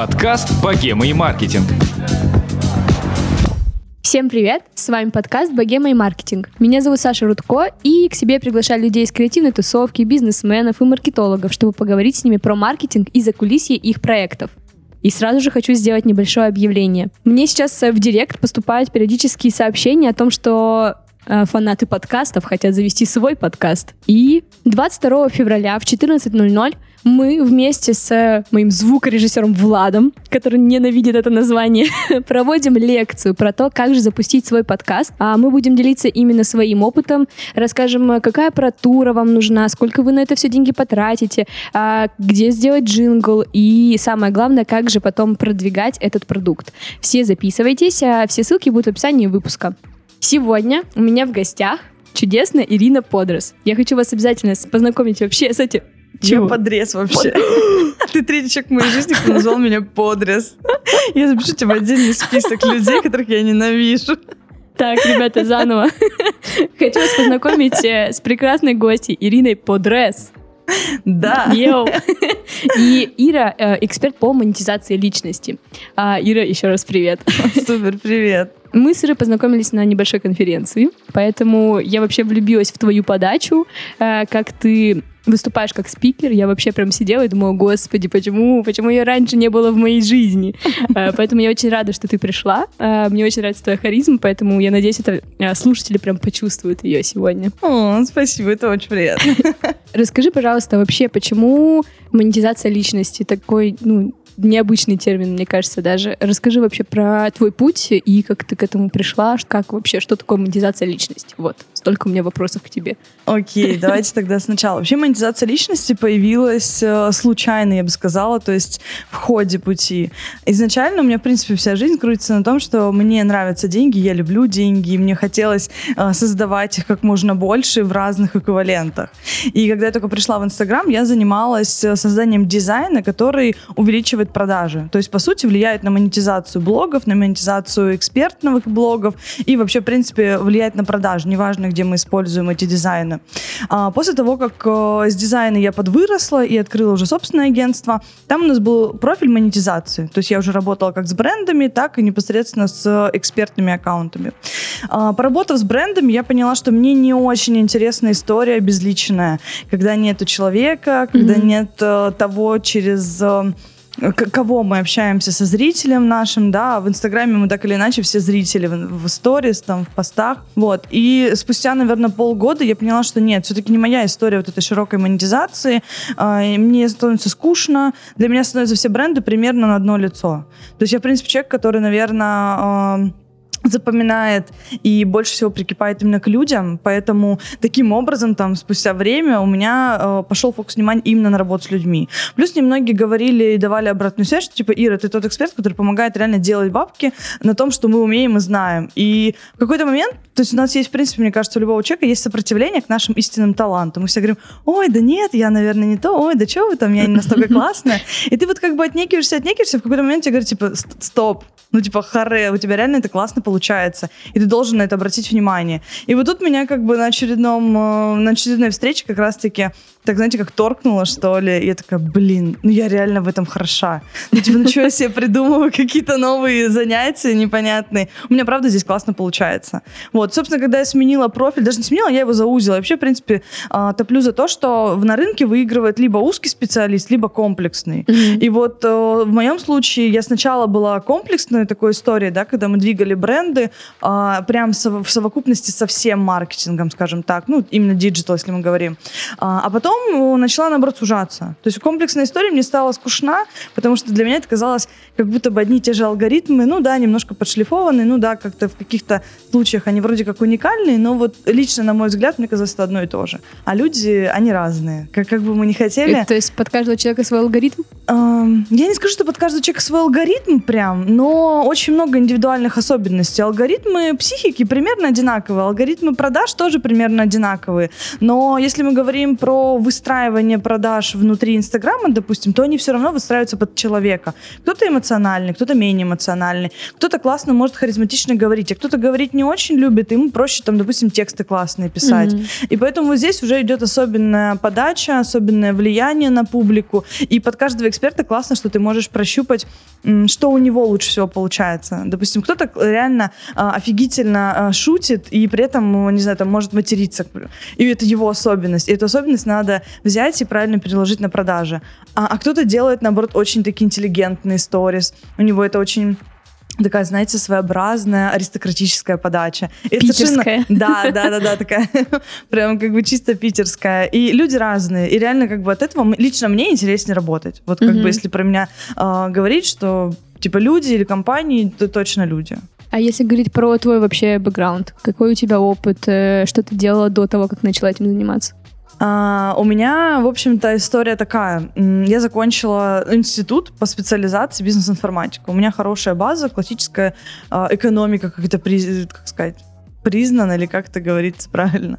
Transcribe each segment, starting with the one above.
Подкаст «Богема и маркетинг». Всем привет! С вами подкаст «Богема и маркетинг». Меня зовут Саша Рудко, и к себе приглашаю людей из креативной тусовки, бизнесменов и маркетологов, чтобы поговорить с ними про маркетинг и закулисье их проектов. И сразу же хочу сделать небольшое объявление. Мне сейчас в директ поступают периодические сообщения о том, что э, фанаты подкастов хотят завести свой подкаст. И 22 февраля в 14.00 мы вместе с моим звукорежиссером Владом, который ненавидит это название, проводим лекцию про то, как же запустить свой подкаст. А мы будем делиться именно своим опытом, расскажем, какая аппаратура вам нужна, сколько вы на это все деньги потратите, а, где сделать джингл и самое главное, как же потом продвигать этот продукт. Все записывайтесь, а все ссылки будут в описании выпуска. Сегодня у меня в гостях чудесная Ирина Подрос. Я хочу вас обязательно познакомить вообще с этим чего? Я подрез вообще. Ты третий человек в моей жизни, кто назвал меня подрез. Я запишу тебе отдельный список людей, которых я ненавижу. Так, ребята, заново. Хочу вас познакомить э, с прекрасной гостьей Ириной Подрез. Да. Йоу. И Ира э, эксперт по монетизации личности. А, Ира, еще раз привет. Супер, привет. Мы с Ирой познакомились на небольшой конференции, поэтому я вообще влюбилась в твою подачу, э, как ты выступаешь как спикер, я вообще прям сидела и думала, господи, почему, почему ее раньше не было в моей жизни? Э, поэтому я очень рада, что ты пришла. Э, мне очень нравится твоя харизма, поэтому я надеюсь, это э, слушатели прям почувствуют ее сегодня. О, спасибо, это очень приятно. Расскажи, пожалуйста, вообще, почему монетизация личности такой, ну, необычный термин, мне кажется, даже. Расскажи вообще про твой путь и как ты к этому пришла, как вообще, что такое монетизация личности. Вот, столько у меня вопросов к тебе. Окей, давайте тогда сначала. Вообще монетизация личности появилась э, случайно, я бы сказала, то есть в ходе пути. Изначально у меня, в принципе, вся жизнь крутится на том, что мне нравятся деньги, я люблю деньги, и мне хотелось э, создавать их как можно больше в разных эквивалентах. И когда я только пришла в Инстаграм, я занималась э, созданием дизайна, который увеличивает увеличивает продажи. То есть, по сути, влияет на монетизацию блогов, на монетизацию экспертных блогов и вообще, в принципе, влияет на продажи, неважно, где мы используем эти дизайны. А после того, как э, с дизайна я подвыросла и открыла уже собственное агентство, там у нас был профиль монетизации. То есть я уже работала как с брендами, так и непосредственно с экспертными аккаунтами. А, поработав с брендами, я поняла, что мне не очень интересна история безличная, когда нету человека, когда mm-hmm. нет э, того, через э, кого мы общаемся со зрителем нашим, да, в Инстаграме мы так или иначе все зрители в, сторис, там, в постах, вот, и спустя, наверное, полгода я поняла, что нет, все-таки не моя история вот этой широкой монетизации, э, мне становится скучно, для меня становятся все бренды примерно на одно лицо, то есть я, в принципе, человек, который, наверное, э, запоминает и больше всего прикипает именно к людям, поэтому таким образом там спустя время у меня э, пошел фокус внимания именно на работу с людьми. Плюс немногие говорили и давали обратную связь, что типа Ира, ты тот эксперт, который помогает реально делать бабки на том, что мы умеем и знаем. И в какой-то момент, то есть у нас есть, в принципе, мне кажется, у любого человека есть сопротивление к нашим истинным талантам. Мы все говорим, ой, да нет, я, наверное, не то, ой, да что вы там, я не настолько классная. И ты вот как бы отнекиваешься, отнекиваешься, в какой-то момент тебе говорят, типа, стоп, ну типа, харе, у тебя реально это классно получается, и ты должен на это обратить внимание. И вот тут меня как бы на очередном, э, на очередной встрече как раз-таки так, знаете, как торкнуло, что ли. И я такая, блин, ну я реально в этом хороша. Ну, типа, ну что я себе придумываю, какие-то новые занятия непонятные. У меня, правда, здесь классно получается. Вот, собственно, когда я сменила профиль, даже не сменила, я его заузила. Вообще, в принципе, а, топлю за то, что на рынке выигрывает либо узкий специалист, либо комплексный. Mm-hmm. И вот э, в моем случае я сначала была комплексной такой историей, да, когда мы двигали бренды а, прям в совокупности со всем маркетингом, скажем так, ну, именно digital, если мы говорим. А, а потом э, начала, наоборот, сужаться. То есть комплексная история мне стала скучна, потому что для меня это казалось, как будто бы одни и те же алгоритмы, ну да, немножко подшлифованные, ну да, как-то в каких-то случаях они вроде как уникальные, но вот лично, на мой взгляд, мне казалось, это одно и то же. А люди, они разные. Как, как бы мы ни хотели. Это, то есть под каждого человека свой алгоритм? Эм, я не скажу, что под каждого человека свой алгоритм прям, но очень много индивидуальных особенностей. Алгоритмы психики примерно одинаковые, алгоритмы продаж тоже примерно одинаковые. Но если мы говорим про выстраивание продаж внутри Инстаграма, допустим, то они все равно выстраиваются под человека. Кто-то эмоциональный, кто-то менее эмоциональный, кто-то классно может харизматично говорить, а кто-то говорить не очень любит, ему проще там, допустим, тексты классные писать. Mm-hmm. И поэтому вот здесь уже идет особенная подача, особенное влияние на публику, и под каждого эксперта классно, что ты можешь прощупать, что у него лучше всего получается. Допустим, кто-то реально а, офигительно а, шутит и при этом, не знаю, там может материться. И это его особенность. И эту особенность надо взять и правильно переложить на продажи. А, а кто-то делает, наоборот, очень такие интеллигентные сторис. У него это очень такая, знаете, своеобразная аристократическая подача. Это питерская. Да, да, да, да, такая прям как бы чисто питерская. И люди разные. И реально как бы от этого лично мне интереснее работать. Вот как бы если про меня э, говорить, что типа люди или компании, то точно люди. А если говорить про твой вообще бэкграунд, какой у тебя опыт, э, что ты делала до того, как начала этим заниматься? А, у меня, в общем-то, история такая. Я закончила институт по специализации бизнес-информатика. У меня хорошая база, классическая а, экономика, как это, как сказать, признан, или как это говорится правильно.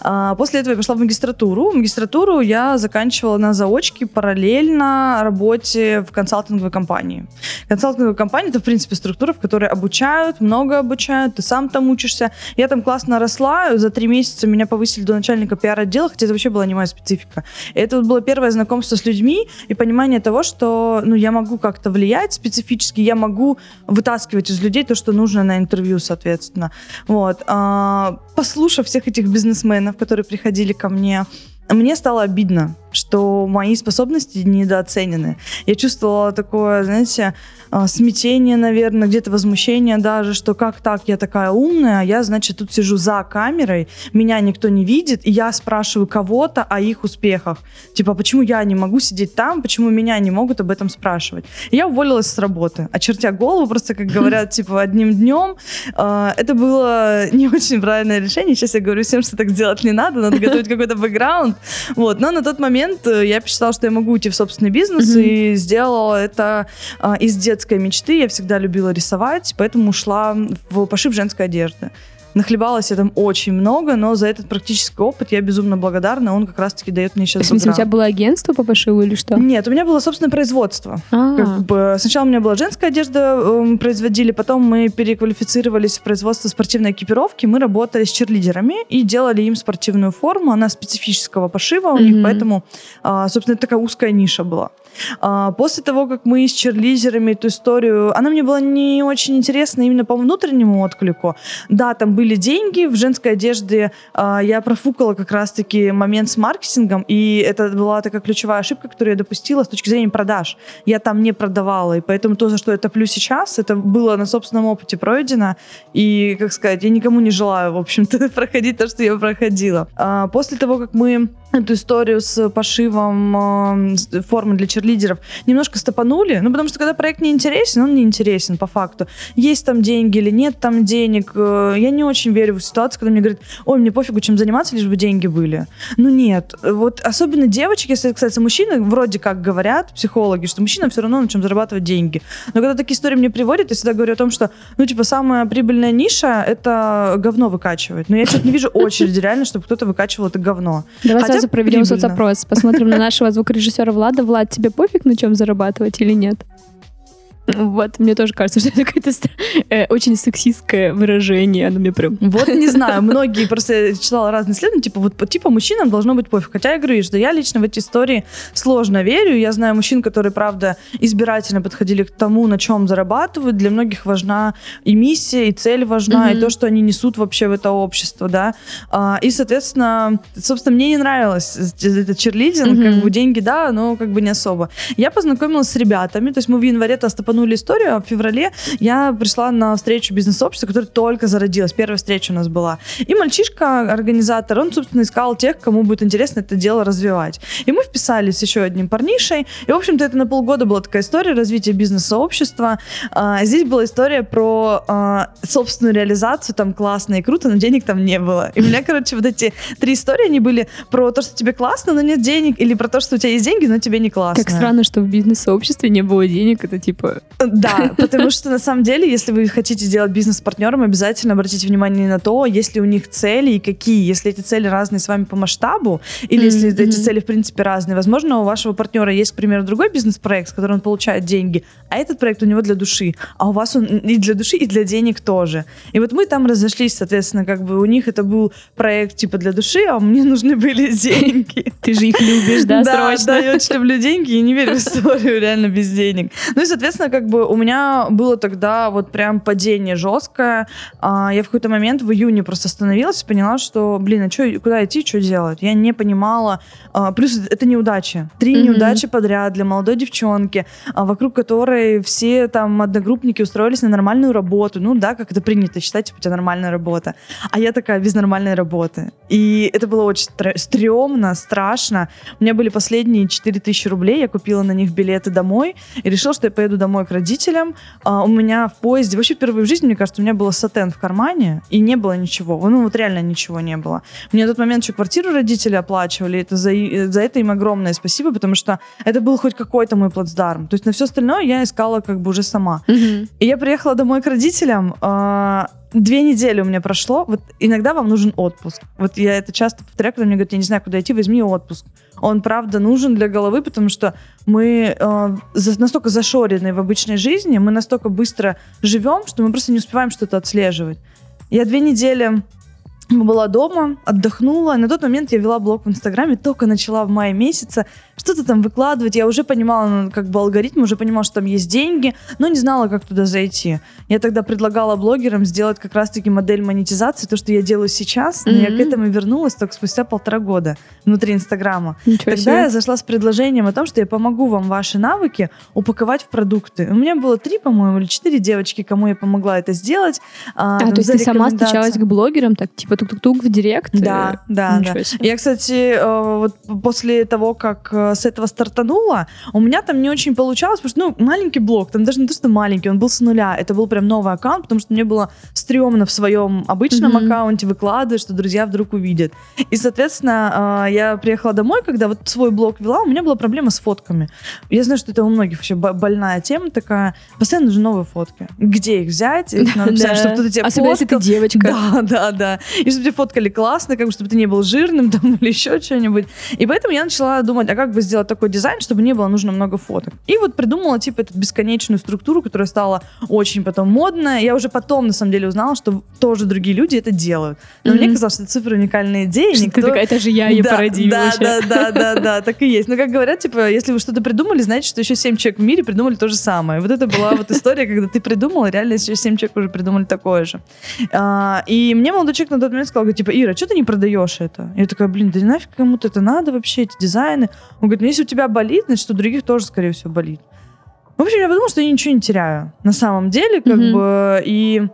А, после этого я пошла в магистратуру. Магистратуру я заканчивала на заочке параллельно работе в консалтинговой компании. Консалтинговая компания — это, в принципе, структура, в которой обучают, много обучают, ты сам там учишься. Я там классно росла, за три месяца меня повысили до начальника пиар-отдела, хотя это вообще была не моя специфика. И это было первое знакомство с людьми и понимание того, что ну, я могу как-то влиять специфически, я могу вытаскивать из людей то, что нужно на интервью, соответственно. Вот. Вот. А, послушав всех этих бизнесменов, которые приходили ко мне, мне стало обидно, что мои способности недооценены. Я чувствовала такое, знаете, а, смятение, наверное, где-то возмущение даже, что как так, я такая умная, а я, значит, тут сижу за камерой, меня никто не видит, и я спрашиваю кого-то о их успехах. Типа, почему я не могу сидеть там, почему меня не могут об этом спрашивать? И я уволилась с работы, очертя голову, просто, как говорят, типа, одним днем. А, это было не очень правильное решение. Сейчас я говорю всем, что так сделать не надо, надо готовить какой-то бэкграунд. Вот. Но на тот момент э, я посчитала, что я могу уйти в собственный бизнес, и сделала это а, из детской мечты. Я всегда любила рисовать, поэтому ушла в пошив женской одежды. Нахлебалась я там очень много, но за этот практический опыт я безумно благодарна. Он как раз-таки дает мне сейчас В смысле, у тебя было агентство по пошиву или что? Нет, у меня было собственное производство. А. Как бы, сначала у меня была женская одежда, э, производили, потом мы переквалифицировались в производство спортивной экипировки. Мы работали с черлидерами и делали им спортивную форму. Она специфического пошива у mm-hmm. них, поэтому, э, собственно, такая узкая ниша была. А, после того, как мы с черлизерами эту историю... Она мне была не очень интересна именно по внутреннему отклику. Да, там были деньги, в женской одежде а, я профукала как раз-таки момент с маркетингом, и это была такая ключевая ошибка, которую я допустила с точки зрения продаж. Я там не продавала, и поэтому то, за что я топлю сейчас, это было на собственном опыте пройдено, и, как сказать, я никому не желаю, в общем-то, проходить то, что я проходила. А, после того, как мы эту историю с пошивом э, формы для черлидеров немножко стопанули. Ну, потому что когда проект не интересен, он не интересен по факту. Есть там деньги или нет там денег. Э, я не очень верю в ситуацию, когда мне говорят, ой, мне пофигу, чем заниматься, лишь бы деньги были. Ну, нет. Вот особенно девочки, если это касается мужчин, вроде как говорят психологи, что мужчинам все равно на чем зарабатывать деньги. Но когда такие истории мне приводят, я всегда говорю о том, что, ну, типа, самая прибыльная ниша — это говно выкачивать. Но я что-то не вижу очереди реально, чтобы кто-то выкачивал это говно. Давай Хотя сразу проведем соцопрос. Посмотрим на нашего звукорежиссера Влада. Влад, тебе пофиг, на чем зарабатывать или нет? Вот, мне тоже кажется, что это какое-то э, очень сексистское выражение, оно мне прям... Вот, не знаю, многие, просто читала разные исследования, типа, вот, типа, мужчинам должно быть пофиг. Хотя я говорю, что я лично в эти истории сложно верю. Я знаю мужчин, которые, правда, избирательно подходили к тому, на чем зарабатывают. Для многих важна и миссия, и цель важна, mm-hmm. и то, что они несут вообще в это общество, да. А, и, соответственно, собственно, мне не нравилось этот черлидинг, mm-hmm. как бы деньги, да, но как бы не особо. Я познакомилась с ребятами, то есть мы в январе Драпанули историю, а в феврале я пришла на встречу бизнес-общества, которая только зародилась. Первая встреча у нас была. И мальчишка, организатор, он, собственно, искал тех, кому будет интересно это дело развивать. И мы вписались с еще одним парнишей. И, в общем-то, это на полгода была такая история развития бизнес-сообщества. А, здесь была история про а, собственную реализацию, там классно и круто, но денег там не было. И у меня, короче, вот эти три истории, они были про то, что тебе классно, но нет денег, или про то, что у тебя есть деньги, но тебе не классно. Как странно, что в бизнес-сообществе не было денег, это типа Да, потому что на самом деле, если вы хотите сделать бизнес с партнером, обязательно обратите внимание на то, есть ли у них цели и какие. Если эти цели разные с вами по масштабу, или если Мгм. эти цели в принципе разные, возможно, у вашего партнера есть, к примеру, другой бизнес-проект, с которым он получает деньги, а этот проект у него для души, а у вас он и для души, и для денег тоже. И вот мы там разошлись, соответственно, как бы у них это был проект типа для души, а мне нужны были деньги. Ты же их любишь, да, да, срочно? да, я очень люблю деньги и не верю в историю реально без денег. Ну и, соответственно, как бы у меня было тогда вот прям падение жесткое. А, Я в какой-то момент в июне просто остановилась и поняла, что, блин, а чё, куда идти, что делать? Я не понимала. А, Плюс это неудачи. Три Мгм. неудачи подряд для молодой девчонки, а, вокруг которой все там одногруппники устроились на нормальную работу. Ну да, как это принято считать, типа, у тебя нормальная работа. А я такая без нормальной работы. И это было очень стр- стрёмно, страшно. У меня были последние 4000 рублей, я купила на них билеты домой и решила, что я поеду домой к родителям. А, у меня в поезде, вообще впервые в жизни, мне кажется, у меня было сатен в кармане, и не было ничего. Ну вот реально ничего не было. Мне на тот момент еще квартиру родители оплачивали, это за, за это им огромное спасибо, потому что это был хоть какой-то мой плацдарм. То есть на все остальное я искала как бы уже сама. Мгм. И я приехала домой к родителям. а, Две недели у меня прошло. Вот иногда вам нужен отпуск. Вот я это часто повторяю, когда мне говорят, я не знаю, куда идти, возьми отпуск. Он правда нужен для головы, потому что мы э, за- настолько зашорены в обычной жизни, мы настолько быстро живем, что мы просто не успеваем что-то отслеживать. Я две недели была дома, отдохнула. На тот момент я вела блог в Инстаграме, только начала в мае месяце что-то там выкладывать. Я уже понимала, ну, как бы алгоритм, уже понимала, что там есть деньги, но не знала, как туда зайти. Я тогда предлагала блогерам сделать как раз-таки модель монетизации, то, что я делаю сейчас, но я к этому вернулась только спустя полтора года внутри Инстаграма. Ничего Тогда себе. я зашла с предложением о том, что я помогу вам ваши навыки упаковать в продукты. У меня было три, по-моему, или четыре девочки, кому я помогла это сделать. А, там, то есть ты сама стучалась к блогерам, так типа тук-тук-тук в директ? Да, Э, да, Ничего да. себе. Я, кстати, э, вот после того, как э, с этого стартанула, у меня там не очень получалось, потому что, ну, маленький блог, там даже не то, что маленький, он был с нуля. Это был прям новый аккаунт, потому что мне было стрёмно в своем обычном Мгм. аккаунте выкладывать, что друзья вдруг увидят. И, соответственно, э, я приехала домой, когда вот свой блог вела, у меня была проблема с фотками. Я знаю, что это у многих вообще бо- больная тема такая. Постоянно нужны новые фотки. Где их взять? Их надо писать, чтобы кто-то тебя Особенно если ты девочка. Да, да, да. И чтобы тебя фоткали классно, как бы, чтобы ты не был жирным там или еще что-нибудь. И поэтому я начала думать, а как бы сделать такой дизайн, чтобы не было нужно много фоток. И вот придумала, типа, эту бесконечную структуру, которая стала очень потом модная. Я уже потом, на самом деле, узнала, что тоже другие люди это делают. Но Мгм. мне казалось, что это супер уникальная идея. Что никто- Ты такая, это же я ее да, породила да, вообще. да, да, да, да, так и есть. Но как говорят, типа, если вы что-то придумали, знаете, что еще семь человек в мире придумали то же самое. Вот это была вот история, когда ты придумал, и реально еще семь человек уже придумали такое же. А, И мне молодой человек на тот момент сказал, типа, Ира, что ты не продаешь это? Я такая, блин, да нафиг кому-то это надо вообще, эти дизайны. Он говорит, ну если у тебя болит, значит, у других тоже, скорее всего, болит. В общем, я подумала, что я ничего не теряю на самом деле, как Мгм. бы, и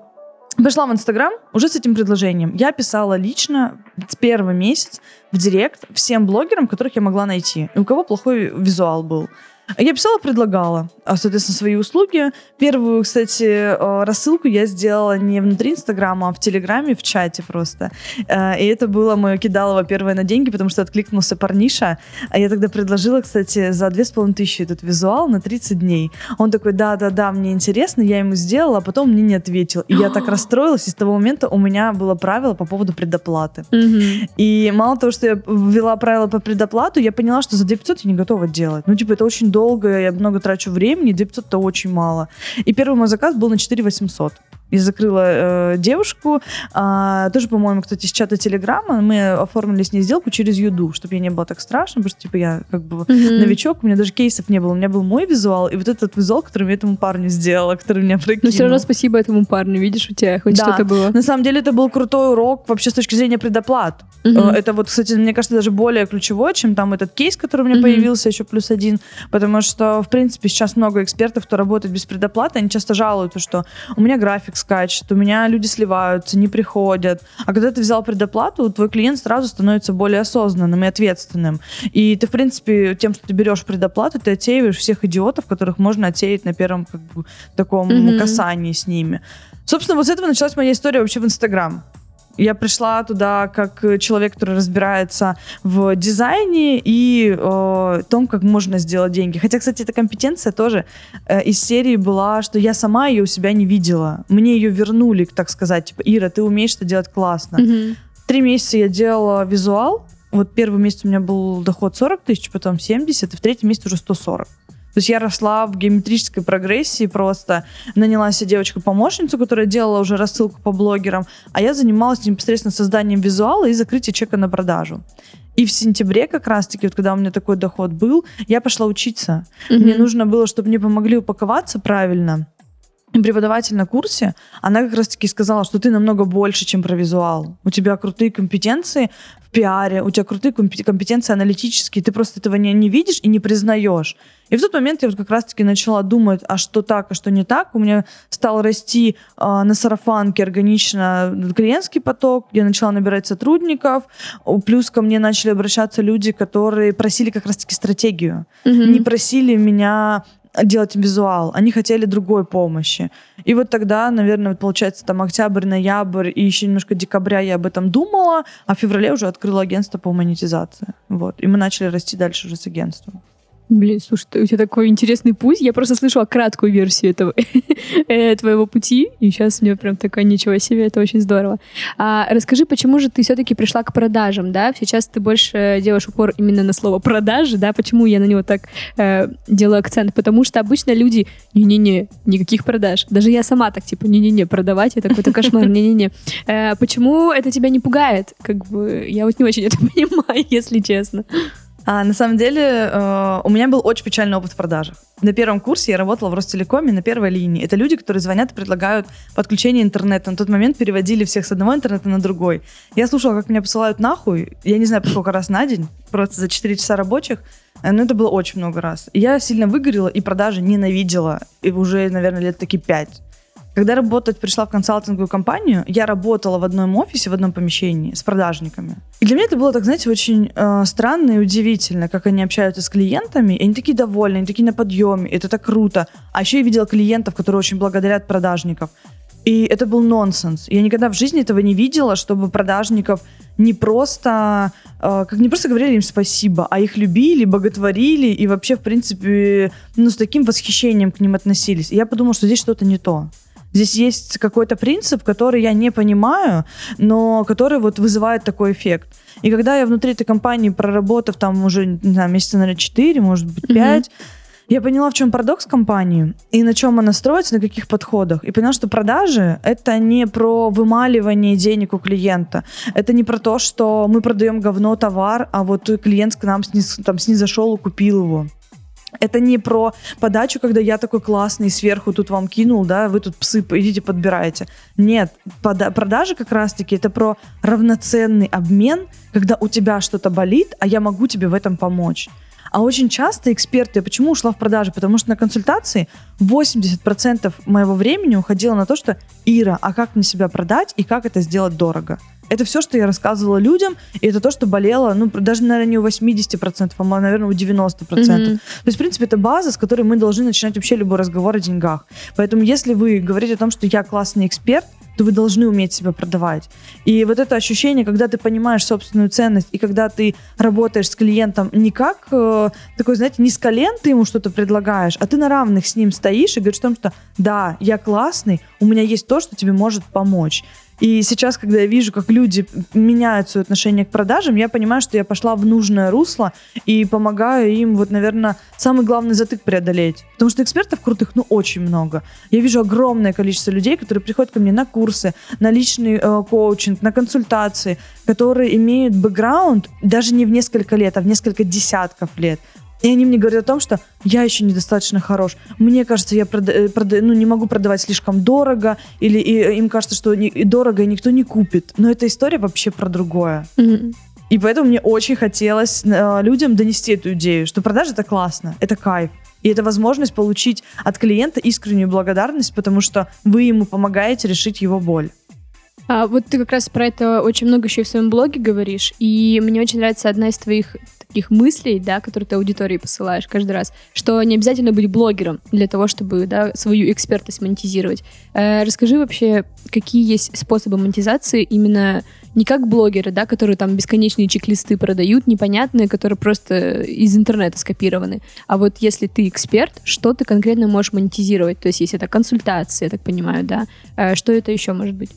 пошла в Инстаграм уже с этим предложением. Я писала лично с первый месяц в директ всем блогерам, которых я могла найти, и у кого плохой визуал был. Я писала, предлагала, а, соответственно, свои услуги. Первую, кстати, э, рассылку я сделала не внутри Инстаграма, а в Телеграме, в чате просто. Э, И это было мое кидалово первое на деньги, потому что откликнулся парниша. А я тогда предложила, кстати, за две с половиной тысячи этот визуал на 30 дней. Он такой, да-да-да, мне интересно, я ему сделала, а потом мне не ответил. И я так расстроилась, и с того момента у меня было правило по поводу предоплаты. И мало того, что я ввела правила по предоплату, я поняла, что за 2500 я не готова делать. Ну, типа, это очень долго, я много трачу времени, 2500 это очень мало. И первый мой заказ был на 4800. Я закрыла э, девушку, а, тоже, по-моему, кстати, с чата Телеграма. Мы оформили с ней сделку через Юду, чтобы ей не было так страшно, потому что, типа, я как бы Мгм. новичок, у меня даже кейсов не было. У меня был мой визуал, и вот этот визуал, который я этому парню сделала, который меня прокинул. Но все равно спасибо этому парню, видишь, у тебя хоть Да. что-то было. На самом деле это был крутой урок вообще с точки зрения предоплат. Э, Это вот, кстати, мне кажется, даже более ключевое, чем там этот кейс, который у меня Мгм. появился еще плюс один, потому что, в принципе, сейчас много экспертов, кто работает без предоплаты, они часто жалуются, что у меня график скачет, у меня люди сливаются, не приходят. А когда ты взял предоплату, твой клиент сразу становится более осознанным и ответственным. И ты, в принципе, тем, что ты берешь предоплату, ты отсеиваешь всех идиотов, которых можно отсеять на первом как бы, таком Мгм. касании с ними. Собственно, вот с этого началась моя история вообще в Инстаграм. Я пришла туда как человек, который разбирается в дизайне и э, том, как можно сделать деньги. Хотя, кстати, эта компетенция тоже э, из серии была, что я сама ее у себя не видела. Мне ее вернули, так сказать, типа, Ира, ты умеешь это делать классно. Мгм. Три месяца я делала визуал. Вот первый месяц у меня был доход 40 тысяч, потом 70, и в третьем месяце уже 140. То есть я росла в геометрической прогрессии просто. Наняла себе девочку-помощницу, которая делала уже рассылку по блогерам, а я занималась непосредственно созданием визуала и закрытием чека на продажу. И в сентябре как раз-таки, вот когда у меня такой доход был, я пошла учиться. Мне Мгм. нужно было, чтобы мне помогли упаковаться правильно. Преподаватель на курсе, она как раз-таки сказала, что ты намного больше, чем про визуал. У тебя крутые компетенции в пиаре, у тебя крутые компе- компетенции аналитические, ты просто этого не, не видишь и не признаешь. И в тот момент я вот как раз-таки начала думать, а что так, а что не так. У меня стал расти а, на сарафанке органично клиентский поток, я начала набирать сотрудников, плюс ко мне начали обращаться люди, которые просили как раз-таки стратегию Мгм. не просили меня делать визуал, они хотели другой помощи. И вот тогда, наверное, получается там октябрь, ноябрь и еще немножко декабря я об этом думала, а в феврале уже открыла агентство по монетизации. Вот. И мы начали расти дальше уже с агентством. Блин, слушай, у тебя такой интересный путь. Я просто слышала краткую версию этого э, твоего пути, и сейчас мне прям такая ничего себе, это очень здорово. А расскажи, почему же ты все-таки пришла к продажам, да? Сейчас ты больше делаешь упор именно на слово продажи, да? Почему я на него так э, делаю акцент? Потому что обычно люди, не-не-не, никаких продаж. Даже я сама так типа, не-не-не, продавать это какой-то кошмар, не-не-не. Э, почему это тебя не пугает? Как бы я вот не очень это понимаю, если честно. А, на самом деле э, у меня был очень печальный опыт в продажах. На первом курсе я работала в Ростелекоме на первой линии. Это люди, которые звонят и предлагают подключение интернета. На тот момент переводили всех с одного интернета на другой. Я слушала, как меня посылают нахуй. Я не знаю, сколько раз на день. Просто за 4 часа рабочих. Э, Но это было очень много раз. Я сильно выгорела и продажи ненавидела. И уже, наверное, лет таки 5. Когда работать пришла в консалтинговую компанию, я работала в одном офисе, в одном помещении с продажниками. И для меня это было, так знаете, очень э, странно и удивительно, как они общаются с клиентами. И они такие довольны, они такие на подъеме, это так круто. А еще я видела клиентов, которые очень благодарят продажников. И это был нонсенс. Я никогда в жизни этого не видела, чтобы продажников не просто, э, как не просто говорили им спасибо, а их любили, боготворили и вообще, в принципе, ну, с таким восхищением к ним относились. И я подумала, что здесь что-то не то. Здесь есть какой-то принцип, который я не понимаю, но который вот вызывает такой эффект. И когда я внутри этой компании, проработав там уже, не знаю, месяца, наверное, 4, может быть, 5, я поняла, в чем парадокс компании и на чем она строится, на каких подходах. И поняла, что продажи — это не про вымаливание денег у клиента. Это не про то, что мы продаем говно товар, а вот клиент к нам сниз, там, снизошел и купил его. Это не про подачу, когда я такой классный, сверху тут вам кинул, да, вы тут псы, идите подбирайте. Нет, пода- продажи как раз-таки это про равноценный обмен, когда у тебя что-то болит, а я могу тебе в этом помочь. А очень часто эксперты, почему ушла в продажи? Потому что на консультации 80% моего времени уходило на то, что Ира, а как мне себя продать и как это сделать дорого? Это все, что я рассказывала людям, и это то, что болело, ну, даже, наверное, не у 80%, а, наверное, у 90%. Мгм. То есть, в принципе, это база, с которой мы должны начинать вообще любой разговор о деньгах. Поэтому, если вы говорите о том, что я классный эксперт, то вы должны уметь себя продавать. И вот это ощущение, когда ты понимаешь собственную ценность, и когда ты работаешь с клиентом не как э, такой, знаете, не с колен ты ему что-то предлагаешь, а ты на равных с ним стоишь и говоришь о том, что да, я классный, у меня есть то, что тебе может помочь. И сейчас, когда я вижу, как люди меняют свое отношение к продажам, я понимаю, что я пошла в нужное русло и помогаю им, вот, наверное, самый главный затык преодолеть. Потому что экспертов крутых, ну, очень много. Я вижу огромное количество людей, которые приходят ко мне на курсы, на личный э, коучинг, на консультации, которые имеют бэкграунд даже не в несколько лет, а в несколько десятков лет. И они мне говорят о том, что я еще недостаточно хорош. Мне кажется, я прода- э, прода- ну, не могу продавать слишком дорого, или и, им кажется, что не- и дорого и никто не купит. Но эта история вообще про другое. Мгм. И поэтому мне очень хотелось э, людям донести эту идею, что продажи это классно, это кайф. И это возможность получить от клиента искреннюю благодарность, потому что вы ему помогаете решить его боль. А вот ты как раз про это очень много еще и в своем блоге говоришь, и мне очень нравится одна из твоих таких мыслей, да, которые ты аудитории посылаешь каждый раз, что не обязательно быть блогером для того, чтобы да, свою экспертность монетизировать. Э, расскажи вообще, какие есть способы монетизации именно не как блогеры, да, которые там бесконечные чек-листы продают, непонятные, которые просто из интернета скопированы. А вот если ты эксперт, что ты конкретно можешь монетизировать? То есть если это консультации, я так понимаю, да, э, что это еще может быть?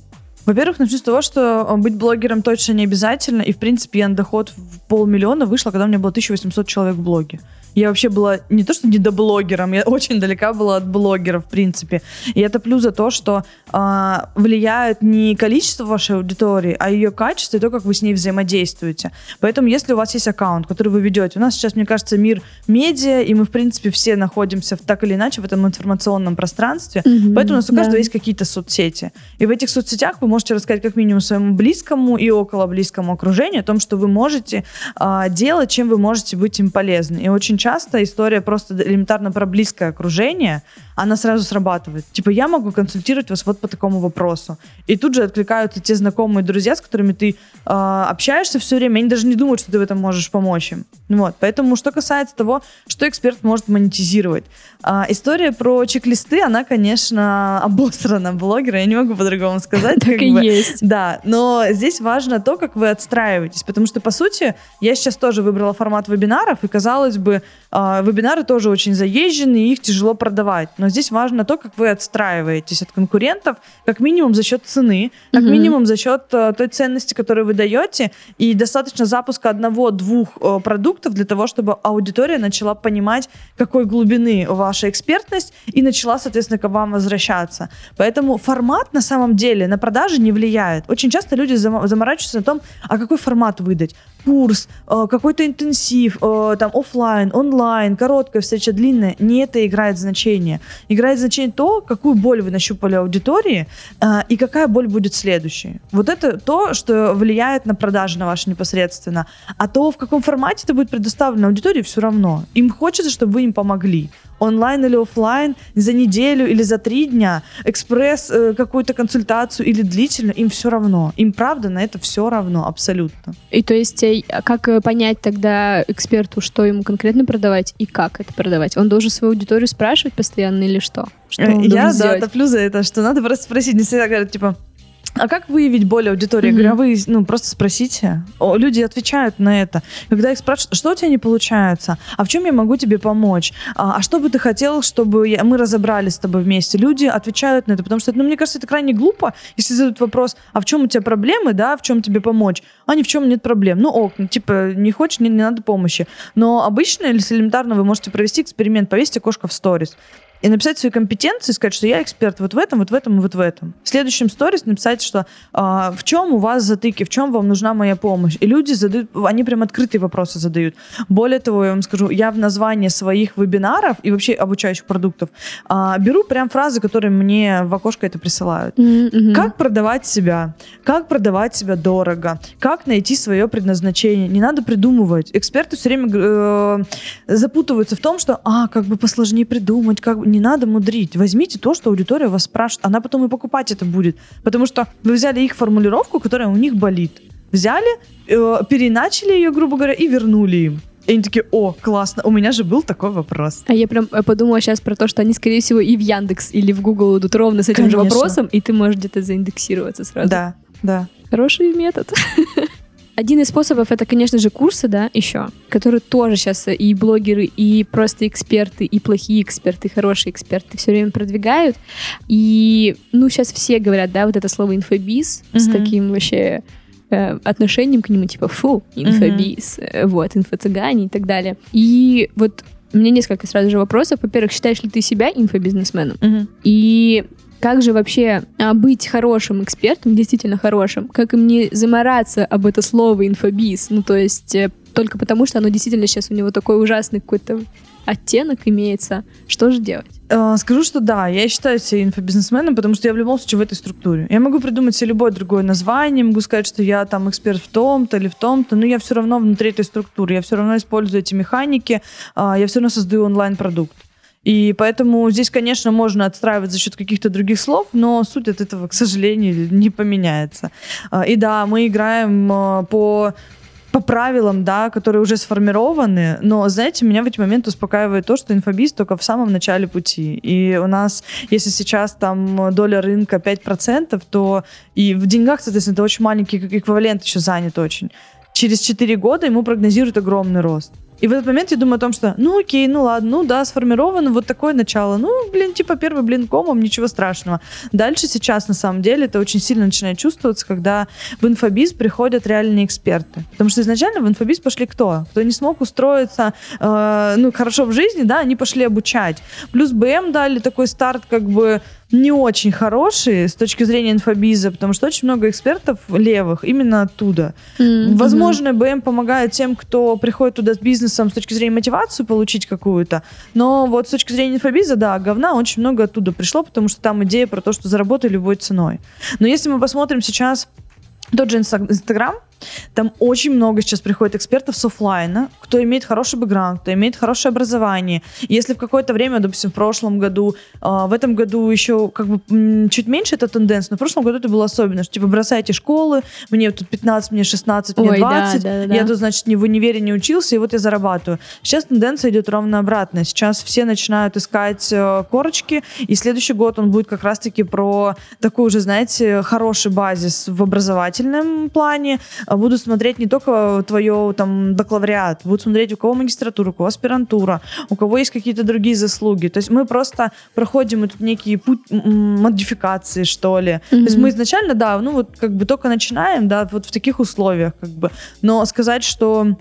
Во-первых, начну с того, что э, быть блогером точно не обязательно. И, в принципе, я на доход в полмиллиона вышла, когда у меня было 1800 человек в блоге. Я вообще была не то, что не до блогером, я очень далека была от блогера, в принципе. И это плюс за то, что э, влияет не количество вашей аудитории, а ее качество и то, как вы с ней взаимодействуете. Поэтому, если у вас есть аккаунт, который вы ведете, у нас сейчас, мне кажется, мир медиа, и мы, в принципе, все находимся в, так или иначе в этом информационном пространстве, mm-hmm, поэтому у нас у каждого да. есть какие-то соцсети. И в этих соцсетях вы можете рассказать как минимум своему близкому и около близкому окружению о том, что вы можете э, делать, чем вы можете быть им полезны. И очень часто история просто элементарно про близкое окружение, она сразу срабатывает. Типа, я могу консультировать вас вот по такому вопросу. И тут же откликаются те знакомые друзья, с которыми ты э, общаешься все время, они даже не думают, что ты в этом можешь помочь им. Вот. Поэтому, что касается того, что эксперт может монетизировать. Э, история про чек-листы, она, конечно, обосрана блогера, я не могу по-другому сказать. Так и есть. Да, но здесь важно то, как вы отстраиваетесь, потому что, по сути, я сейчас тоже выбрала формат вебинаров, и, казалось бы, вебинары тоже очень заезженные, их тяжело продавать. Но здесь важно то, как вы отстраиваетесь от конкурентов, как минимум за счет цены, как mm-hmm. минимум за счет э, той ценности, которую вы даете, и достаточно запуска одного-двух э, продуктов для того, чтобы аудитория начала понимать, какой глубины ваша экспертность, и начала, соответственно, к вам возвращаться. Поэтому формат на самом деле на продажи не влияет. Очень часто люди заморачиваются на том, а какой формат выдать курс, э, какой-то интенсив, э, там офлайн, онлайн, короткая встреча, длинная, не это играет значение. Играет значение то, какую боль вы нащупали аудитории э, и какая боль будет следующей. Вот это то, что влияет на продажи на ваши непосредственно. А то, в каком формате это будет предоставлено аудитории, все равно. Им хочется, чтобы вы им помогли онлайн или офлайн, за неделю или за три дня, экспресс э, какую-то консультацию или длительно, им все равно. Им правда на это все равно, абсолютно. И то есть э, как э, понять тогда эксперту, что ему конкретно продавать и как это продавать? Он должен свою аудиторию спрашивать постоянно или что? что он Я, да, топлю за это, что надо просто спросить, не всегда говорят, типа, а как выявить боль аудитории? Mm-hmm. Я говорю, а вы, ну, просто спросите. О, люди отвечают на это. Когда их спрашивают, что у тебя не получается? А в чем я могу тебе помочь? А, а что бы ты хотел, чтобы я, мы разобрались с тобой вместе? Люди отвечают на это, потому что, ну, мне кажется, это крайне глупо, если задают вопрос, а в чем у тебя проблемы, да, в чем тебе помочь? А ни в чем нет проблем. Ну, ок, ну, типа, не хочешь, не, не надо помощи. Но обычно или элементарно вы можете провести эксперимент, повесить окошко в сторис и написать свои компетенции, сказать, что я эксперт вот в этом, вот в этом и вот в этом. В следующем сторис написать, что а, в чем у вас затыки, в чем вам нужна моя помощь. И люди задают, они прям открытые вопросы задают. Более того, я вам скажу, я в названии своих вебинаров и вообще обучающих продуктов а, беру прям фразы, которые мне в окошко это присылают. Mm-hmm. Как продавать себя? Как продавать себя дорого? Как найти свое предназначение? Не надо придумывать. Эксперты все время э, запутываются в том, что, а, как бы посложнее придумать, как бы не надо мудрить. Возьмите то, что аудитория вас спрашивает. Она потом и покупать это будет. Потому что вы взяли их формулировку, которая у них болит. Взяли, э, переначали ее, грубо говоря, и вернули им. И они такие, о, классно, у меня же был такой вопрос. А я прям э, подумала сейчас про то, что они, скорее всего, и в Яндекс или в Google идут ровно с этим Конечно. же вопросом, и ты можешь где-то заиндексироваться сразу. Да, да. Хороший метод. Один из способов это, конечно же, курсы, да, еще, которые тоже сейчас и блогеры, и просто эксперты, и плохие эксперты, и хорошие эксперты все время продвигают. И, ну, сейчас все говорят, да, вот это слово инфобиз mm-hmm. с таким вообще э, отношением к нему, типа, фу, инфобиз, mm-hmm. вот, инфо-цыгане и так далее. И вот у меня несколько сразу же вопросов. Во-первых, считаешь ли ты себя инфобизнесменом? Mm-hmm. И как же вообще а, быть хорошим экспертом, действительно хорошим? Как им не замораться об это слово инфобиз? Ну, то есть э, только потому, что оно действительно сейчас у него такой ужасный какой-то оттенок имеется. Что же делать? Э, скажу, что да, я считаю себя инфобизнесменом, потому что я в любом случае в этой структуре. Я могу придумать себе любое другое название, могу сказать, что я там эксперт в том-то или в том-то, но я все равно внутри этой структуры, я все равно использую эти механики, а, я все равно создаю онлайн-продукт. И поэтому здесь, конечно, можно отстраивать за счет каких-то других слов, но суть от этого, к сожалению, не поменяется. А, и да, мы играем а, по по правилам, да, которые уже сформированы, но, знаете, меня в эти моменты успокаивает то, что инфобиз только в самом начале пути. И у нас, если сейчас там доля рынка 5%, то и в деньгах, соответственно, это очень маленький эквивалент еще занят очень. Через 4 года ему прогнозируют огромный рост. И в этот момент я думаю о том, что, ну окей, ну ладно, ну да, сформировано вот такое начало. Ну, блин, типа первый блин комом, ничего страшного. Дальше сейчас, на самом деле, это очень сильно начинает чувствоваться, когда в инфобиз приходят реальные эксперты. Потому что изначально в инфобиз пошли кто? Кто не смог устроиться, э, ну, хорошо в жизни, да, они пошли обучать. Плюс БМ дали такой старт, как бы, не очень хорошие с точки зрения инфобиза, потому что очень много экспертов левых именно оттуда. Mm-hmm. Возможно, БМ помогает тем, кто приходит туда с бизнесом с точки зрения мотивации получить какую-то, но вот с точки зрения инфобиза, да, говна очень много оттуда пришло, потому что там идея про то, что заработай любой ценой. Но если мы посмотрим сейчас тот же Инстаграм, там очень много сейчас приходит экспертов с офлайна, кто имеет хороший бэкграунд, кто имеет хорошее образование. если в какое-то время, допустим, в прошлом году, э, в этом году еще как бы чуть меньше эта тенденция, но в прошлом году это было особенно, что типа бросайте школы, мне тут 15, мне 16, мне Ой, 20, да, да, да. я тут, значит, не в универе не учился, и вот я зарабатываю. Сейчас тенденция идет ровно обратно. Сейчас все начинают искать э, корочки, и следующий год он будет как раз-таки про такой уже, знаете, хороший базис в образовательном плане, а будут смотреть не только твое там бакалавриат, будут смотреть у кого магистратура, у кого аспирантура, у кого есть какие-то другие заслуги. То есть мы просто проходим этот некий путь модификации, что ли. Mm-hmm. То есть мы изначально, да, ну вот как бы только начинаем, да, вот в таких условиях, как бы. Но сказать, что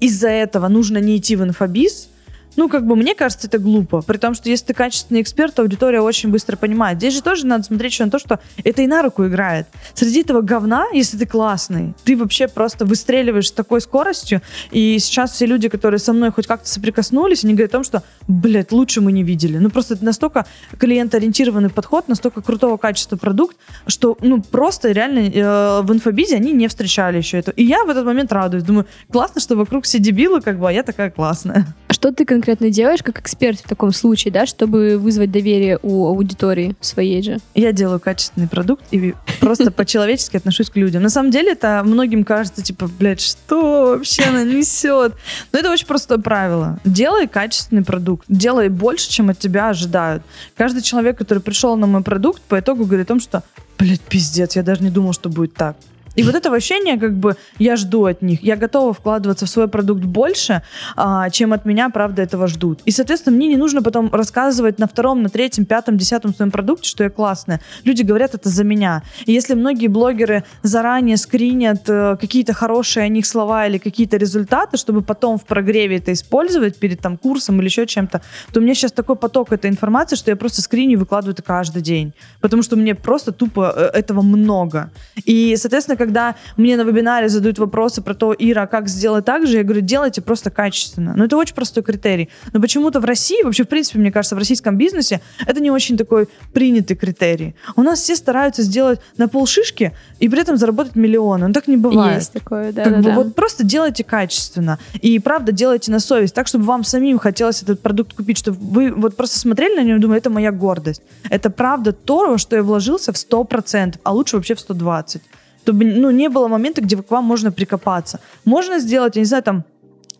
из-за этого нужно не идти в инфобиз, ну, как бы, мне кажется, это глупо. При том, что если ты качественный эксперт, аудитория очень быстро понимает. Здесь же тоже надо смотреть еще на то, что это и на руку играет. Среди этого говна, если ты классный, ты вообще просто выстреливаешь с такой скоростью. И сейчас все люди, которые со мной хоть как-то соприкоснулись, они говорят о том, что, блядь, лучше мы не видели. Ну, просто это настолько клиентоориентированный подход, настолько крутого качества продукт, что, ну, просто реально э, в инфобизе они не встречали еще это. И я в этот момент радуюсь. Думаю, классно, что вокруг все дебилы, как бы, а я такая классная. Что ты делаешь как эксперт в таком случае, да, чтобы вызвать доверие у аудитории своей же? Я делаю качественный продукт и просто по-человечески отношусь к людям. На самом деле это многим кажется, типа, блядь, что вообще она несет? Но это очень простое правило. Делай качественный продукт. Делай больше, чем от тебя ожидают. Каждый человек, который пришел на мой продукт, по итогу говорит о том, что, блядь, пиздец, я даже не думал, что будет так. И вот это ощущение, как бы, я жду от них. Я готова вкладываться в свой продукт больше, а, чем от меня, правда, этого ждут. И, соответственно, мне не нужно потом рассказывать на втором, на третьем, пятом, десятом своем продукте, что я классная. Люди говорят это за меня. И если многие блогеры заранее скринят э, какие-то хорошие о них слова или какие-то результаты, чтобы потом в прогреве это использовать перед там курсом или еще чем-то, то у меня сейчас такой поток этой информации, что я просто скриню и выкладываю это каждый день. Потому что мне просто тупо э, этого много. И, соответственно, когда мне на вебинаре задают вопросы про то, Ира, как сделать так же, я говорю, делайте просто качественно. Ну, это очень простой критерий. Но почему-то в России, вообще, в принципе, мне кажется, в российском бизнесе это не очень такой принятый критерий. У нас все стараются сделать на полшишки и при этом заработать миллионы. Но так не бывает. Есть такое, да, как да, бы, да. Вот просто делайте качественно. И, правда, делайте на совесть, так, чтобы вам самим хотелось этот продукт купить, чтобы вы вот просто смотрели на него и думали, это моя гордость. Это правда то, что я вложился в 100%, а лучше вообще в 120% чтобы ну, не было момента, где к вам можно прикопаться. Можно сделать, я не знаю, там,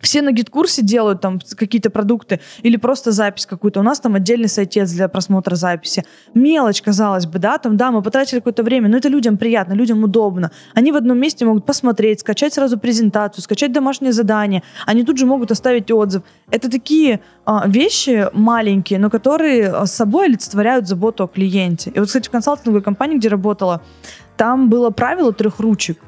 все на гид-курсе делают там какие-то продукты или просто запись какую-то. У нас там отдельный сайтец для просмотра записи. Мелочь, казалось бы, да, там, да, мы потратили какое-то время, но это людям приятно, людям удобно. Они в одном месте могут посмотреть, скачать сразу презентацию, скачать домашнее задание. Они тут же могут оставить отзыв. Это такие а, вещи маленькие, но которые а, с собой олицетворяют заботу о клиенте. И вот, кстати, в консалтинговой компании, где работала, там было правило трех ручек.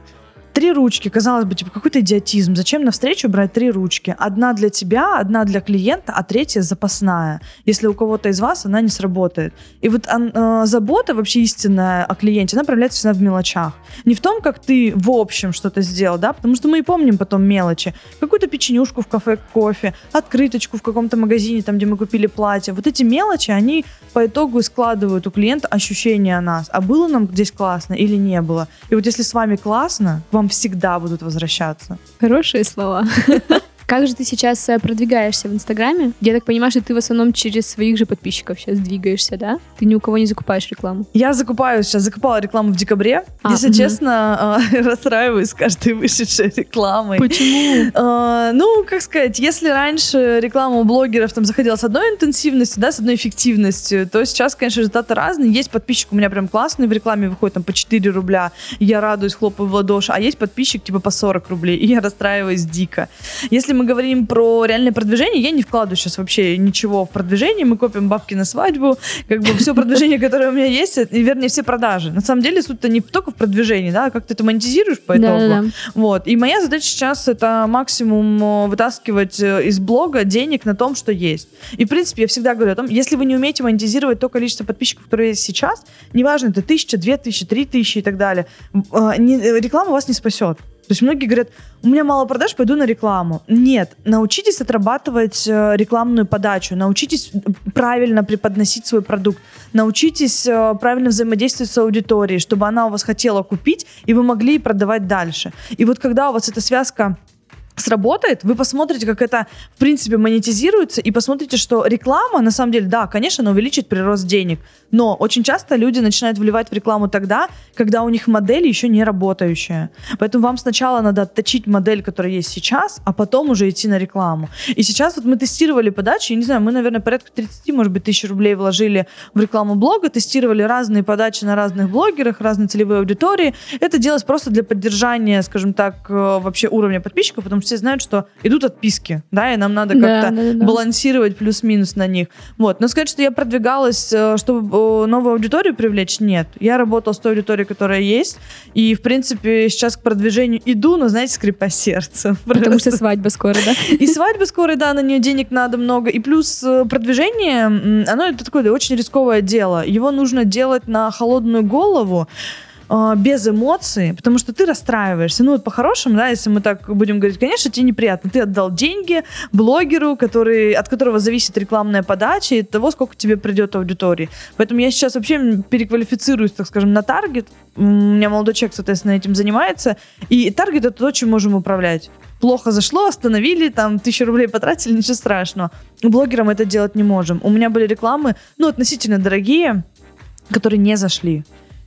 Три ручки, казалось бы, типа какой-то идиотизм. Зачем на встречу брать три ручки? Одна для тебя, одна для клиента, а третья запасная. Если у кого-то из вас она не сработает. И вот э, забота вообще истинная о клиенте, она проявляется всегда в мелочах. Не в том, как ты в общем что-то сделал, да, потому что мы и помним потом мелочи. Какую-то печенюшку в кафе, кофе, открыточку в каком-то магазине, там, где мы купили платье. Вот эти мелочи, они по итогу складывают у клиента ощущение о нас. А было нам здесь классно или не было? И вот если с вами классно, вам вам всегда будут возвращаться. Хорошие слова. Как же ты сейчас э, продвигаешься в Инстаграме? Я так понимаю, что ты в основном через своих же подписчиков сейчас двигаешься, да? Ты ни у кого не закупаешь рекламу. Я закупаю сейчас, закупала рекламу в декабре. А, Если мгм. честно, э, расстраиваюсь с каждой вышедшей рекламой. Почему? Э, Ну, как сказать, если раньше реклама у блогеров там заходила с одной интенсивностью, да, с одной эффективностью, то сейчас, конечно, результаты разные. Есть подписчик у меня прям классный, в рекламе выходит там по 4 рубля, я радуюсь, хлопаю в ладоши, а есть подписчик типа по 40 рублей, и я расстраиваюсь дико. Если мы говорим про реальное продвижение, я не вкладываю сейчас вообще ничего в продвижение, мы копим бабки на свадьбу, как бы все продвижение, которое у меня есть, это, и, вернее, все продажи. На самом деле суть-то не только в продвижении, да, как ты это монетизируешь по итогу. Да-да-да. Вот. И моя задача сейчас это максимум э, вытаскивать э, из блога денег на том, что есть. И, в принципе, я всегда говорю о том, если вы не умеете монетизировать то количество подписчиков, которые есть сейчас, неважно, это тысяча, две тысячи, три тысячи и так далее, э, э, реклама вас не спасет. То есть многие говорят, у меня мало продаж, пойду на рекламу. Нет, научитесь отрабатывать э, рекламную подачу, научитесь правильно преподносить свой продукт, научитесь э, правильно взаимодействовать с аудиторией, чтобы она у вас хотела купить, и вы могли продавать дальше. И вот когда у вас эта связка сработает, вы посмотрите, как это, в принципе, монетизируется, и посмотрите, что реклама, на самом деле, да, конечно, она увеличит прирост денег, но очень часто люди начинают вливать в рекламу тогда, когда у них модель еще не работающая. Поэтому вам сначала надо отточить модель, которая есть сейчас, а потом уже идти на рекламу. И сейчас вот мы тестировали подачи, я не знаю, мы, наверное, порядка 30, может быть, тысяч рублей вложили в рекламу блога, тестировали разные подачи на разных блогерах, разные целевые аудитории. Это делалось просто для поддержания, скажем так, э, вообще уровня подписчиков, потому что все знают, что идут отписки, да, и нам надо Да, как-то да-да-да. балансировать плюс-минус на них. Вот. Но сказать, что я продвигалась, э, чтобы новую аудиторию привлечь, нет. Я работала с той аудиторией, которая есть, и, в принципе, сейчас к продвижению иду, но, знаете, скрипа сердца. Потому Просто. что свадьба скоро, да? И свадьба скоро, да, на нее денег надо много. И плюс э, продвижение, оно это такое да, очень рисковое дело. Его нужно делать на холодную голову, э, без эмоций, потому что ты расстраиваешься. Ну, вот по-хорошему, да, если мы так будем говорить, конечно, тебе неприятно. Ты отдал деньги блогеру, который, от которого зависит рекламная подача и от того, сколько тебе придет аудитории. Поэтому я сейчас вообще переквалифицируюсь, так скажем, на таргет. У меня молодой человек, соответственно, этим занимается. И таргет — это то, чем можем управлять плохо зашло, остановили, там, тысячу рублей потратили, ничего страшного. Блогерам это делать не можем. У меня были рекламы, ну, относительно дорогие, которые не зашли.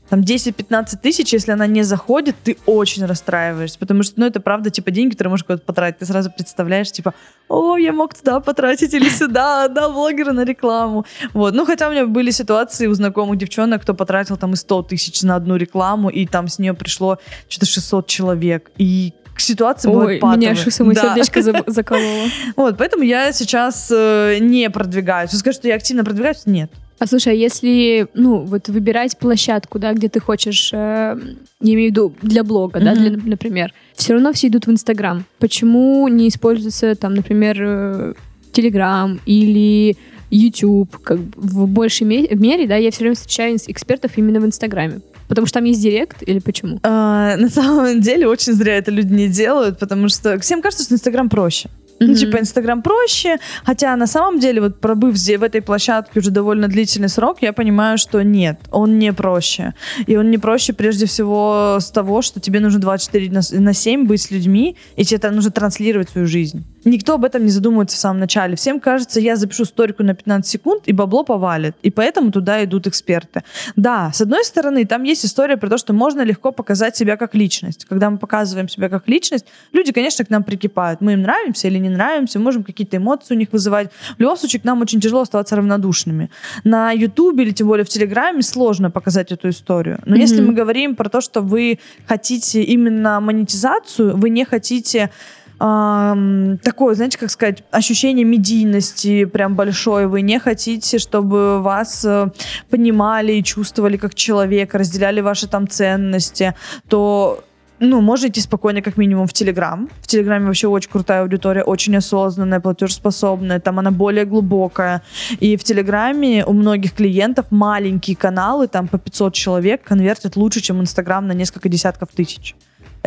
Там 10-15 тысяч, если она не заходит, ты очень расстраиваешься, потому что, ну, это правда, типа, деньги, которые можешь куда-то потратить. Ты сразу представляешь, типа, о, я мог туда потратить или сюда, отдал блогера на рекламу. Вот, ну, хотя у меня были ситуации у знакомых девчонок, кто потратил там и 100 тысяч на одну рекламу, и там с нее пришло что-то 600 человек. И ситуации Ой, бывают патовые. меня аж самое Да. сердечко за- закололо. Вот, поэтому я сейчас э, не продвигаюсь. Сказать, что я активно продвигаюсь, нет. А слушай, а если, ну, вот выбирать площадку, да, где ты хочешь, э, я имею в виду для блога, да, Мгм. для- например, все равно все идут в Инстаграм. Почему не используется там, например, Телеграм или YouTube, как в большей ме- мере, да, я все время встречаю экспертов именно в Инстаграме. Потому что там есть директ или почему? А, на самом деле очень зря это люди не делают, потому что всем кажется, что Инстаграм проще. Ну, Мгм. типа, Инстаграм проще, хотя на самом деле, вот пробыв в этой площадке уже довольно длительный срок, я понимаю, что нет, он не проще. И он не проще прежде всего с того, что тебе нужно 24 на, с- на 7 быть с людьми, и тебе там нужно транслировать свою жизнь. Никто об этом не задумывается в самом начале. Всем кажется, я запишу сторику на 15 секунд, и бабло повалит. И поэтому туда идут эксперты. Да, с одной стороны, там есть история про то, что можно легко показать себя как личность. Когда мы показываем себя как личность, люди, конечно, к нам прикипают. Мы им нравимся или не нравимся, можем какие-то эмоции у них вызывать. В любом случае, к нам очень тяжело оставаться равнодушными. На Ютубе или тем более в Телеграме сложно показать эту историю. Но Мгм. если мы говорим про то, что вы хотите именно монетизацию, вы не хотите такое, знаете, как сказать, ощущение медийности прям большое. Вы не хотите, чтобы вас э, понимали и чувствовали как человека, разделяли ваши там ценности, то ну, можете спокойно, как минимум, в Телеграм. В Телеграме вообще очень крутая аудитория, очень осознанная, платежеспособная, там она более глубокая. И в Телеграме у многих клиентов маленькие каналы, там по 500 человек, конвертят лучше, чем Инстаграм на несколько десятков тысяч.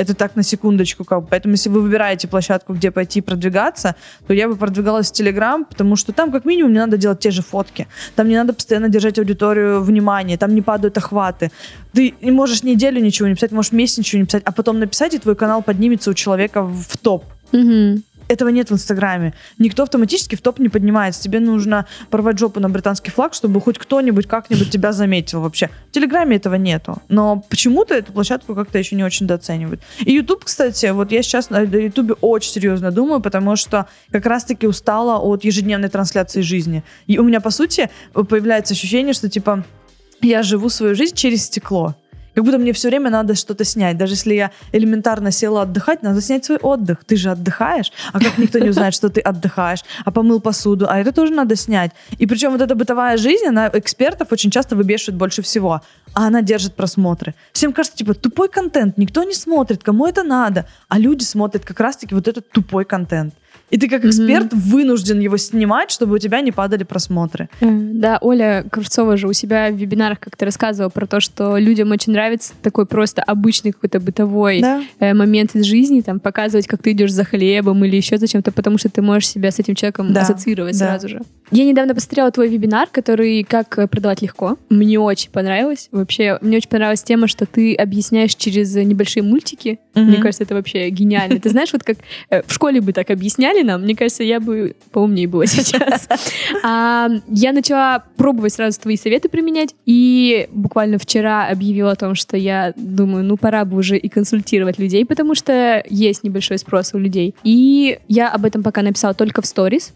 Это так на секундочку. Как. Поэтому если вы выбираете площадку, где пойти продвигаться, то я бы продвигалась в Телеграм, потому что там как минимум не надо делать те же фотки. Там не надо постоянно держать аудиторию внимания, там не падают охваты. Ты можешь неделю ничего не писать, можешь месяц ничего не писать, а потом написать, и твой канал поднимется у человека в топ. Мгм. Этого нет в Инстаграме. Никто автоматически в топ не поднимается. Тебе нужно порвать жопу на британский флаг, чтобы хоть кто-нибудь как-нибудь тебя заметил вообще. В Телеграме этого нету. Но почему-то эту площадку как-то еще не очень недооценивают. И YouTube, кстати, вот я сейчас на YouTube очень серьезно думаю, потому что как раз-таки устала от ежедневной трансляции жизни. И у меня, по сути, появляется ощущение, что типа я живу свою жизнь через стекло. Как будто мне все время надо что-то снять. Даже если я элементарно села отдыхать, надо снять свой отдых. Ты же отдыхаешь, а как никто не узнает, что ты отдыхаешь, а помыл посуду, а это тоже надо снять. И причем вот эта бытовая жизнь, она экспертов очень часто выбешивает больше всего, а она держит просмотры. Всем кажется, типа, тупой контент, никто не смотрит, кому это надо, а люди смотрят как раз-таки вот этот тупой контент. И ты как эксперт mm-hmm. вынужден его снимать, чтобы у тебя не падали просмотры. Э, да, Оля Кравцова же у себя в вебинарах как-то рассказывала про то, что людям очень нравится такой просто обычный какой-то бытовой да. Э, момент из жизни, там показывать, как ты идешь за хлебом или еще зачем-то, потому что ты можешь себя с этим человеком да. ассоциировать да. сразу же. Я недавно посмотрела твой вебинар, который «Как продавать легко». Мне очень понравилось. Вообще, мне очень понравилась тема, что ты объясняешь через небольшие мультики. Mm-hmm. Мне кажется, это вообще гениально. Ты знаешь, вот как э, в школе бы так объясняли, нам, мне кажется, я бы поумнее была сейчас. А, я начала пробовать сразу твои советы применять, и буквально вчера объявила о том, что я думаю, ну пора бы уже и консультировать людей, потому что есть небольшой спрос у людей. И я об этом пока написала только в сторис.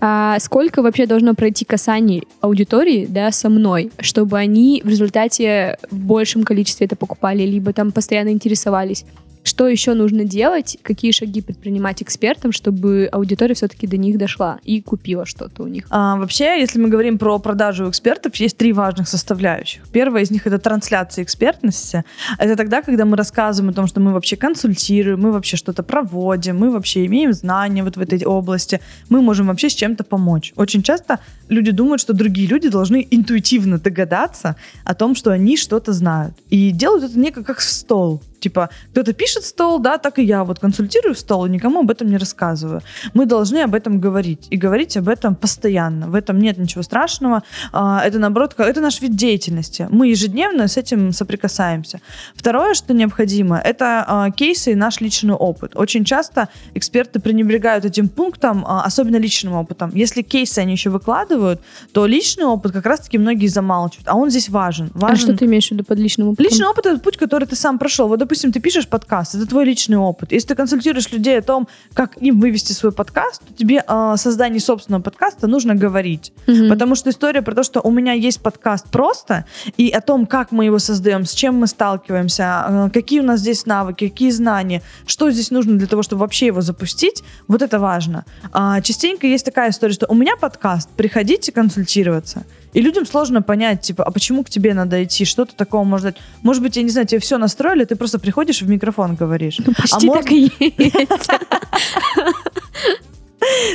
А, сколько вообще должно пройти касаний аудитории, да, со мной, чтобы они в результате в большем количестве это покупали, либо там постоянно интересовались. Что еще нужно делать? Какие шаги предпринимать экспертам, чтобы аудитория все-таки до них дошла и купила что-то у них? А, вообще, если мы говорим про продажу экспертов, есть три важных составляющих. Первая из них это трансляция экспертности. Это тогда, когда мы рассказываем о том, что мы вообще консультируем, мы вообще что-то проводим, мы вообще имеем знания вот в этой области, мы можем вообще с чем-то помочь. Очень часто люди думают, что другие люди должны интуитивно догадаться о том, что они что-то знают. И делают это не как в стол. Типа, кто-то пишет стол, да, так и я вот консультирую стол и никому об этом не рассказываю. Мы должны об этом говорить. И говорить об этом постоянно. В этом нет ничего страшного. А, это, наоборот, это наш вид деятельности. Мы ежедневно с этим соприкасаемся. Второе, что необходимо, это а, кейсы и наш личный опыт. Очень часто эксперты пренебрегают этим пунктом, а, особенно личным опытом. Если кейсы они еще выкладывают, то личный опыт как раз-таки многие замалчивают. А он здесь важен. важен. А что ты имеешь в виду под личным опытом? Личный опыт — это путь, который ты сам прошел. Вот, допустим, ты пишешь подкаст, это твой личный опыт. Если ты консультируешь людей о том, как им вывести свой подкаст, то тебе о создании собственного подкаста нужно говорить. Угу. Потому что история про то, что у меня есть подкаст просто, и о том, как мы его создаем, с чем мы сталкиваемся, э, какие у нас здесь навыки, какие знания, что здесь нужно для того, чтобы вообще его запустить, вот это важно. А, частенько есть такая история, что у меня подкаст, приходите консультироваться. И людям сложно понять, типа, а почему к тебе надо идти, что то такого может быть. Может быть, я не знаю, тебе все настроили, ты просто приходишь в микрофон говоришь. Ну, почти а так и есть.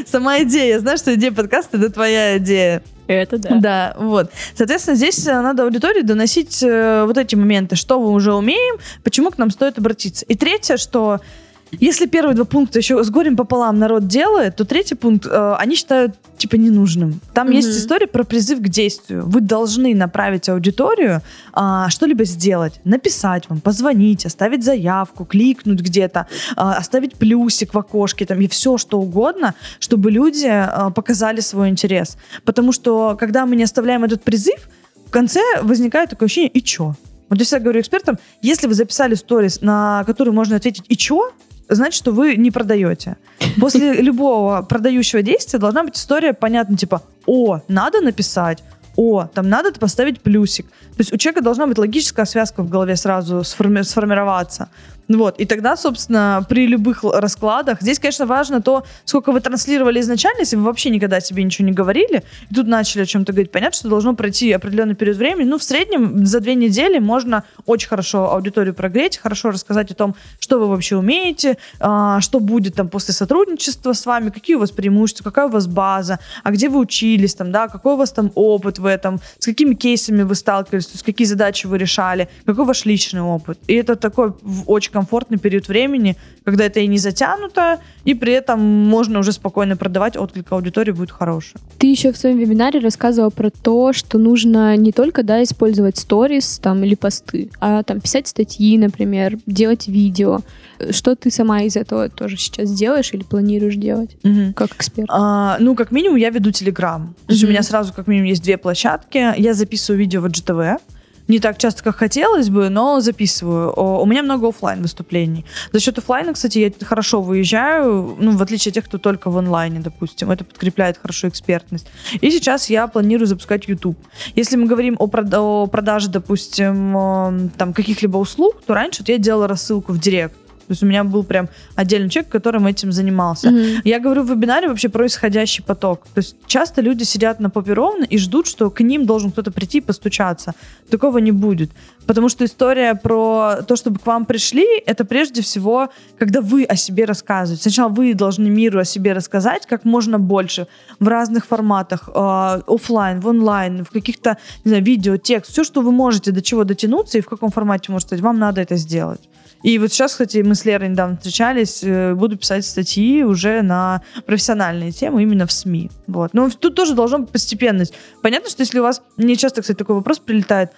Сама идея, знаешь, что идея подкаста — это твоя идея. Это да. Да, вот. Соответственно, здесь э, надо аудитории доносить э, вот эти моменты, что мы уже умеем, почему к нам стоит обратиться. И третье, что если первые два пункта еще с горем пополам народ делает, то третий пункт э, они считают типа ненужным. Там mm-hmm. есть история про призыв к действию. Вы должны направить аудиторию э, что-либо сделать, написать вам, позвонить, оставить заявку, кликнуть где-то, э, оставить плюсик в окошке там и все что угодно, чтобы люди э, показали свой интерес. Потому что когда мы не оставляем этот призыв, в конце возникает такое ощущение и чё? Вот я всегда говорю экспертам, если вы записали сторис, на который можно ответить «и чё?», значит, что вы не продаете. После любого продающего действия должна быть история понятна, типа, о, надо написать, о, там надо поставить плюсик. То есть у человека должна быть логическая связка в голове сразу сформи- сформироваться. Вот. И тогда, собственно, при любых раскладах, здесь, конечно, важно то, сколько вы транслировали изначально, если вы вообще никогда себе ничего не говорили, и тут начали о чем-то говорить. Понятно, что должно пройти определенный период времени. Ну, в среднем за две недели можно очень хорошо аудиторию прогреть, хорошо рассказать о том, что вы вообще умеете, а, что будет там после сотрудничества с вами, какие у вас преимущества, какая у вас база, а где вы учились, там, да, какой у вас там опыт в этом, с какими кейсами вы сталкивались, то есть какие задачи вы решали, какой ваш личный опыт. И это такой очень очень комфортный период времени, когда это и не затянуто, и при этом можно уже спокойно продавать, отклик аудитории будет хороший. Ты еще в своем вебинаре рассказывала про то, что нужно не только да, использовать сторис там, или посты, а там писать статьи, например, делать видео. Что ты сама из этого тоже сейчас делаешь или планируешь делать Мгм. как эксперт? А, ну, как минимум, я веду Телеграм. То есть у Мгм. меня сразу, как минимум, есть две площадки. Я записываю видео в IGTV. Не так часто, как хотелось бы, но записываю. У меня много оффлайн выступлений. За счет оффлайна, кстати, я хорошо выезжаю, ну, в отличие от тех, кто только в онлайне, допустим. Это подкрепляет хорошо экспертность. И сейчас я планирую запускать YouTube. Если мы говорим о, прод- о продаже, допустим, э, там каких-либо услуг, то раньше вот я делала рассылку в директ. То есть у меня был прям отдельный человек, которым этим занимался. Мгм. Я говорю в вебинаре вообще про исходящий поток. То есть часто люди сидят на попе ровно и ждут, что к ним должен кто-то прийти и постучаться. Такого не будет. Потому что история про то, чтобы к вам пришли, это прежде всего, когда вы о себе рассказываете. Сначала вы должны миру о себе рассказать как можно больше в разных форматах, э, офлайн, в онлайн, в каких-то, не знаю, видео, текст, все, что вы можете, до чего дотянуться и в каком формате можете сказать, вам надо это сделать. И вот сейчас, кстати, мы с Лерой недавно встречались, э, буду писать статьи уже на профессиональные темы именно в СМИ. Вот. Но тут тоже должна быть постепенность. Понятно, что если у вас, мне часто, кстати, такой вопрос прилетает,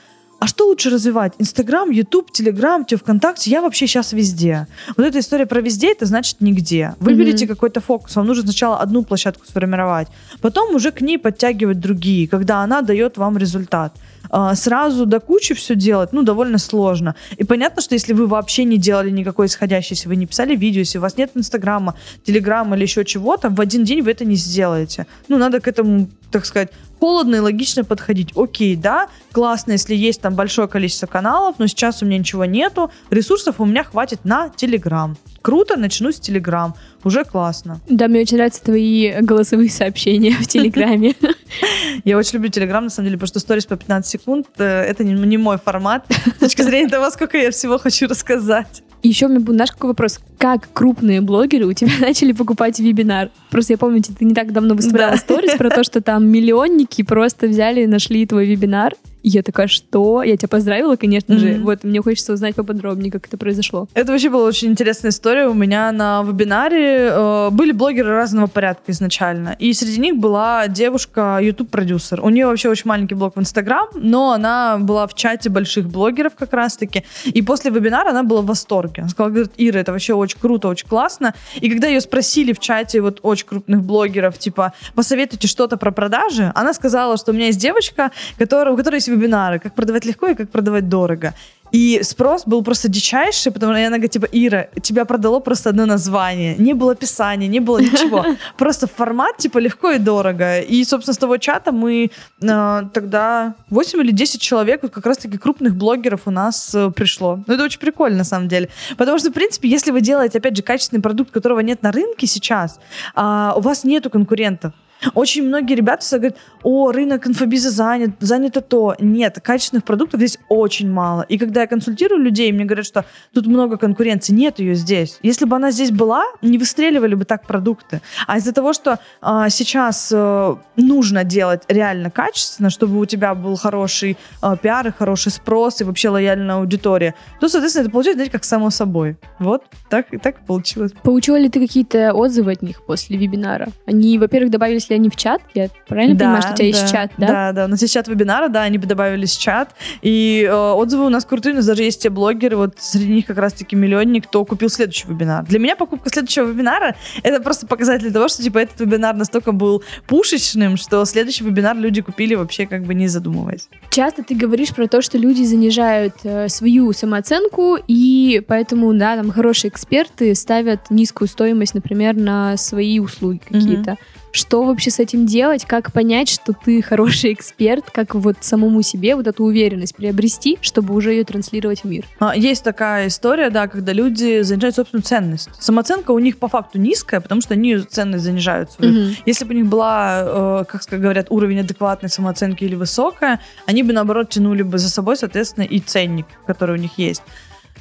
а что лучше развивать? Инстаграм, Ютуб, Телеграм, тебе ВКонтакте? Я вообще сейчас везде. Вот эта история про везде, это значит нигде. Выберите какой-то фокус. Вам нужно сначала одну площадку сформировать, потом уже к ней подтягивать другие, когда она дает вам результат. А, Сразу до кучи все делать, ну, довольно сложно. И понятно, что если вы вообще не делали никакой исходящей, если вы не писали видео, если у вас нет Инстаграма, Телеграма или еще чего-то, в один день вы это не сделаете. Ну, надо к этому, так сказать, холодно и логично подходить. Окей, да, классно, если есть там большое количество каналов, но сейчас у меня ничего нету, ресурсов у меня хватит на Телеграм. Круто, начну с Телеграм. Уже классно. Да, мне очень нравятся твои голосовые сообщения в Телеграме. Я очень люблю Телеграм, на самом деле, потому что сторис по 15 секунд э, это не, не мой формат с точки зрения того, сколько я всего хочу рассказать. Еще у меня был, знаешь, какой вопрос? Как крупные блогеры у тебя начали покупать вебинар? Просто я помню, ты не так давно выставляла Да. сторис про то, что там миллионники просто взяли и нашли твой вебинар. Я такая, что? Я тебя поздравила, конечно же. Мгм. Вот, мне хочется узнать поподробнее, как это произошло. Это вообще была очень интересная история. У меня на вебинаре э, были блогеры разного порядка изначально. И среди них была девушка, YouTube-продюсер. У нее вообще очень маленький блог в Инстаграм, но она была в чате больших блогеров как раз-таки. И после вебинара она была в восторге. Она сказала, говорит, Ира, это вообще очень круто, очень классно. И когда ее спросили в чате вот очень крупных блогеров, типа, посоветуйте что-то про продажи, она сказала, что у меня есть девочка, которая, у которой есть вебинары, как продавать легко и как продавать дорого. И спрос был просто дичайший, потому что она говорит, типа, Ира, тебя продало просто одно название. Не было описания, не было ничего. Просто формат, типа, легко и дорого. И, собственно, с того чата мы э, тогда 8 или 10 человек, вот как раз-таки крупных блогеров у нас э, пришло. Ну, это очень прикольно, на самом деле. Потому что, в принципе, если вы делаете, опять же, качественный продукт, которого нет на рынке сейчас, а, у вас нету конкурентов. Очень многие ребята всегда говорят, о, рынок инфобиза занят, занято то. Нет, качественных продуктов здесь очень мало. И когда я консультирую людей, мне говорят, что тут много конкуренции, нет ее здесь. Если бы она здесь была, не выстреливали бы так продукты. А из-за того, что а, сейчас э, нужно делать реально качественно, чтобы у тебя был хороший э, пиар и хороший спрос и вообще лояльная аудитория, то, соответственно, это получается, знаете, как само собой. Вот так и так получилось. Получила ли ты какие-то отзывы от них после вебинара? Они, во-первых, добавились ли они в чат? Я правильно понимаю, что у тебя есть чат, да? Да, да, у нас есть чат вебинара, да, они бы добавились в чат. И э, отзывы у нас крутые, у нас даже есть те блогеры, вот среди них как раз-таки миллионник, кто купил следующий вебинар. Для меня покупка следующего вебинара — это просто показатель того, что, типа, этот вебинар настолько был пушечным, что следующий вебинар люди купили вообще как бы не задумываясь. Часто ты говоришь про то, что люди занижают э, свою самооценку, и поэтому, да, там хорошие эксперты ставят низкую стоимость, например, на свои услуги какие-то. Что вообще с этим делать? Как понять, что ты хороший эксперт? Как вот самому себе вот эту уверенность приобрести, чтобы уже ее транслировать в мир? А, Есть такая история, да, когда люди занижают собственную ценность. Самооценка у них по факту низкая, потому что они ценность занижают свою. Мгм. Если бы у них была, э, как говорят, уровень адекватной самооценки или высокая, они бы, наоборот, тянули бы за собой, соответственно, и ценник, который у них есть.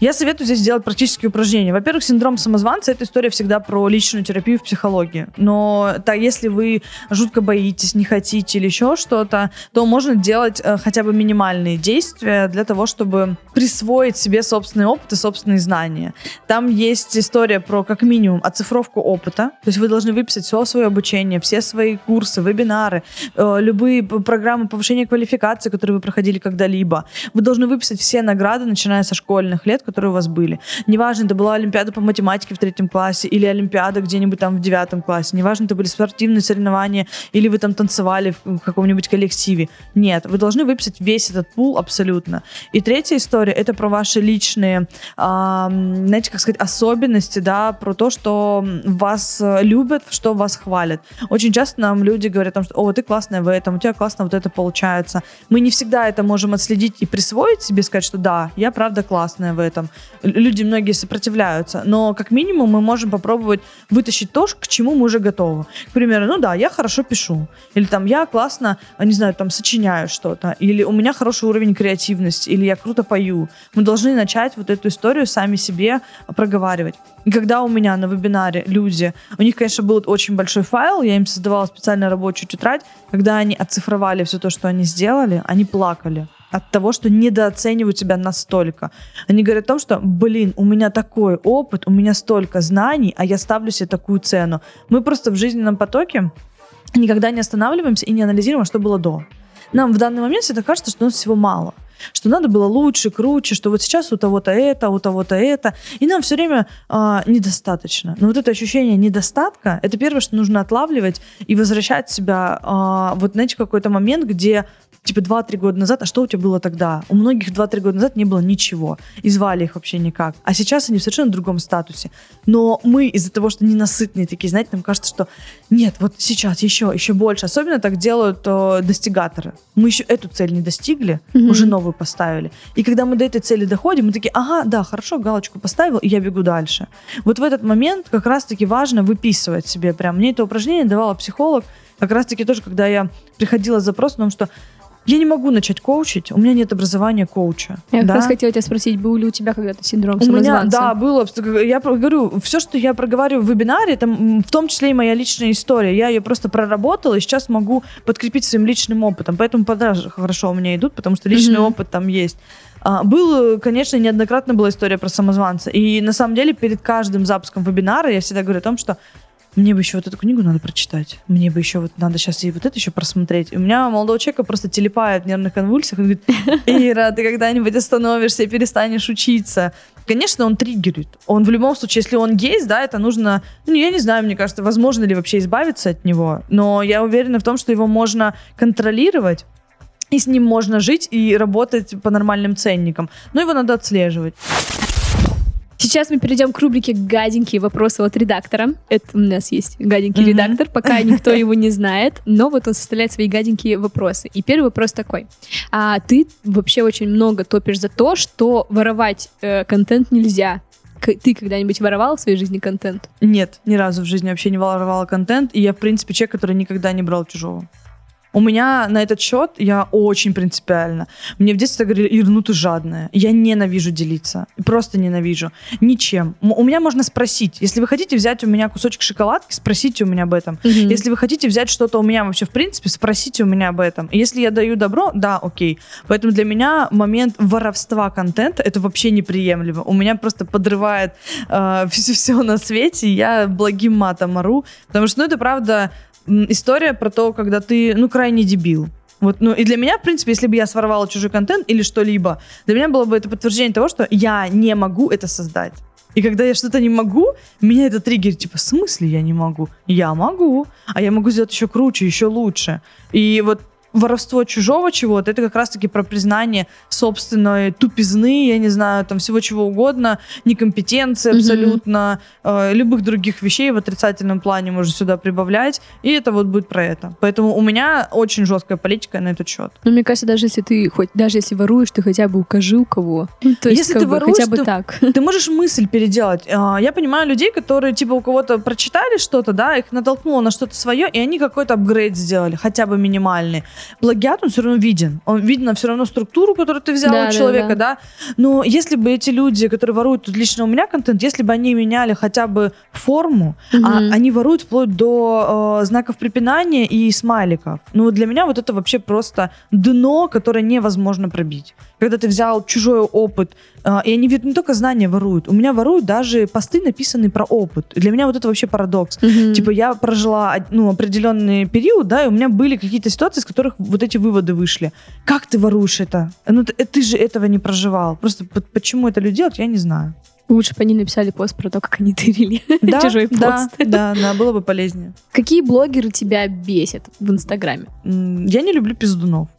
Я советую здесь сделать практические упражнения. Во-первых, синдром самозванца – это история всегда про личную терапию в психологии. Но так, если вы жутко боитесь, не хотите или еще что-то, то можно делать э, хотя бы минимальные действия для того, чтобы присвоить себе собственный опыт и собственные знания. Там есть история про, как минимум, оцифровку опыта. То есть вы должны выписать все свое обучение, все свои курсы, вебинары, э, любые программы повышения квалификации, которые вы проходили когда-либо. Вы должны выписать все награды, начиная со школьных лет, которые у вас были. Неважно, это была Олимпиада по математике в третьем классе или Олимпиада где-нибудь там в девятом классе. Неважно, это были спортивные соревнования или вы там танцевали в каком-нибудь коллективе. Нет, вы должны выписать весь этот пул абсолютно. И третья история — это про ваши личные, э, знаете, как сказать, особенности, да, про то, что вас любят, что вас хвалят. Очень часто нам люди говорят о том, что «О, ты классная в этом, у тебя классно вот это получается». Мы не всегда это можем отследить и присвоить себе, сказать, что да, я правда классная в этом. Люди многие сопротивляются, но как минимум мы можем попробовать вытащить то, к чему мы уже готовы. К примеру, ну да, я хорошо пишу, или там я классно, не знаю, там сочиняю что-то, или у меня хороший уровень креативности, или я круто пою. Мы должны начать вот эту историю сами себе проговаривать. И когда у меня на вебинаре люди, у них, конечно, был очень большой файл, я им создавала специально рабочую тетрадь, когда они оцифровали все то, что они сделали, они плакали от того, что недооценивают тебя настолько. Они говорят о том, что, блин, у меня такой опыт, у меня столько знаний, а я ставлю себе такую цену. Мы просто в жизненном потоке никогда не останавливаемся и не анализируем, что было до. Нам в данный момент всегда кажется, что у нас всего мало что надо было лучше, круче, что вот сейчас у того-то это, у того-то это, и нам все время а, недостаточно. Но вот это ощущение недостатка, это первое, что нужно отлавливать и возвращать себя, а, вот знаете, какой-то момент, где типа 2-3 года назад, а что у тебя было тогда? У многих 2-3 года назад не было ничего, и звали их вообще никак. А сейчас они в совершенно другом статусе. Но мы из-за того, что ненасытные такие, знаете, нам кажется, что нет, вот сейчас еще, еще больше. Особенно так делают о, достигаторы. Мы еще эту цель не достигли, mm-hmm. уже новую поставили. И когда мы до этой цели доходим, мы такие, ага, да, хорошо, галочку поставил, и я бегу дальше. Вот в этот момент как раз-таки важно выписывать себе прям. Мне это упражнение давала психолог, как раз-таки тоже, когда я приходила с запросом что я не могу начать коучить, у меня нет образования коуча. Я да? как раз хотела тебя спросить, был ли у тебя когда-то синдром у? Меня, да, было. Я говорю, все, что я проговариваю в вебинаре, это в том числе и моя личная история. Я ее просто проработала и сейчас могу подкрепить своим личным опытом. Поэтому продажи хорошо у меня идут, потому что личный mm-hmm. опыт там есть. А, был, конечно, неоднократно была история про самозванца. И на самом деле перед каждым запуском вебинара я всегда говорю о том, что мне бы еще вот эту книгу надо прочитать, мне бы еще вот надо сейчас и вот это еще просмотреть. У меня молодого человека просто телепает в нервных конвульсиях, он говорит, Ира, ты когда-нибудь остановишься и перестанешь учиться. Конечно, он триггерит. Он в любом случае, если он есть, да, это нужно, ну, я не знаю, мне кажется, возможно ли вообще избавиться от него, но я уверена в том, что его можно контролировать, и с ним можно жить и работать по нормальным ценникам. Но его надо отслеживать. Сейчас мы перейдем к рубрике «Гаденькие вопросы от редактора». Это у нас есть гаденький mm-hmm. редактор, пока никто его не знает, но вот он составляет свои гаденькие вопросы. И первый вопрос такой. А ты вообще очень много топишь за то, что воровать э, контент нельзя. Ты когда-нибудь воровал в своей жизни контент? Нет, ни разу в жизни вообще не воровала контент. И я, в принципе, человек, который никогда не брал чужого. У меня на этот счет я очень принципиально. Мне в детстве говорили, Ир, ну ты жадная. Я ненавижу делиться. Просто ненавижу. Ничем. У меня можно спросить. Если вы хотите взять у меня кусочек шоколадки, спросите у меня об этом. Угу. Если вы хотите взять что-то у меня вообще в принципе, спросите у меня об этом. Если я даю добро, да, окей. Поэтому для меня момент воровства контента это вообще неприемлемо. У меня просто подрывает э, все, все на свете. Я благим матом ору. Потому что, ну, это правда история про то, когда ты, ну, крайне дебил. Вот, ну, и для меня, в принципе, если бы я своровала чужой контент или что-либо, для меня было бы это подтверждение того, что я не могу это создать. И когда я что-то не могу, меня это триггерит, типа, в смысле я не могу? Я могу, а я могу сделать еще круче, еще лучше. И вот воровство чужого чего-то, это как раз-таки про признание собственной тупизны, я не знаю, там всего чего угодно, некомпетенции абсолютно, mm-hmm. э, любых других вещей в отрицательном плане можно сюда прибавлять, и это вот будет про это. Поэтому у меня очень жесткая политика на этот счет. Ну, мне кажется, даже если ты хоть, даже если воруешь, ты хотя бы укажи у кого. Ну, то есть, если ты бы, воруешь, хотя бы ты, так. Ты можешь мысль переделать. А, я понимаю людей, которые типа у кого-то прочитали что-то, да, их натолкнуло на что-то свое, и они какой-то апгрейд сделали, хотя бы минимальный. Плагиат, он все равно виден. Он видно все равно структуру, которую ты взял Да, у да, человека, да. да. Но если бы эти люди, которые воруют тут лично у меня контент, если бы они меняли хотя бы форму, а Мгм. они воруют вплоть до э, знаков препинания и смайликов. Ну, для меня вот это вообще просто дно, которое невозможно пробить. Когда ты взял чужой опыт, э, и они ведь не только знания воруют, у меня воруют даже посты, написанные про опыт. Для меня вот это вообще парадокс. Мгм. Типа я прожила ну, определенный период, да, и у меня были какие-то ситуации, из которых вот эти выводы вышли. Как ты воруешь это? Ну, ты, ты же этого не проживал. Просто почему это люди делают, я не знаю. Лучше бы они написали пост про то, как они тырили Да, чужой да, пост. да, да, было бы полезнее. Какие блогеры тебя бесят в Инстаграме? Я не люблю пиздунов.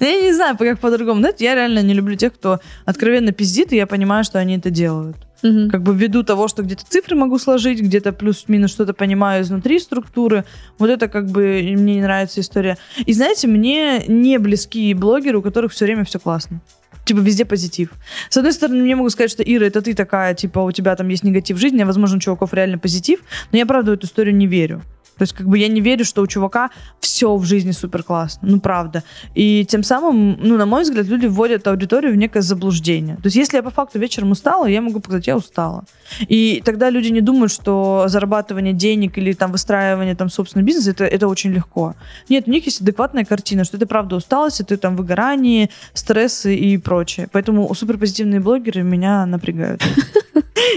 Ну, Я не знаю, как по-другому. Знаете, я реально не люблю тех, кто откровенно пиздит, и я понимаю, что они это делают. Мгм. Как бы ввиду того, что где-то цифры могу сложить, где-то плюс-минус что-то понимаю изнутри структуры. Вот это как бы мне не нравится история. И знаете, мне не близки блогеры, у которых все время все классно. Типа везде позитив. С одной стороны, мне могут сказать, что Ира, это ты такая, типа у тебя там есть негатив в жизни, а возможно у чуваков реально позитив, но я правда в эту историю не верю. То есть, как бы я не верю, что у чувака все в жизни супер классно. Ну, правда. И тем самым, ну, на мой взгляд, люди вводят аудиторию в некое заблуждение. То есть, если я по факту вечером устала, я могу сказать, я устала. И тогда люди не думают, что зарабатывание денег или там выстраивание там собственного бизнеса это, это очень легко. Нет, у них есть адекватная картина, что это правда усталость, это там выгорание, стрессы и прочее. Поэтому суперпозитивные блогеры меня напрягают.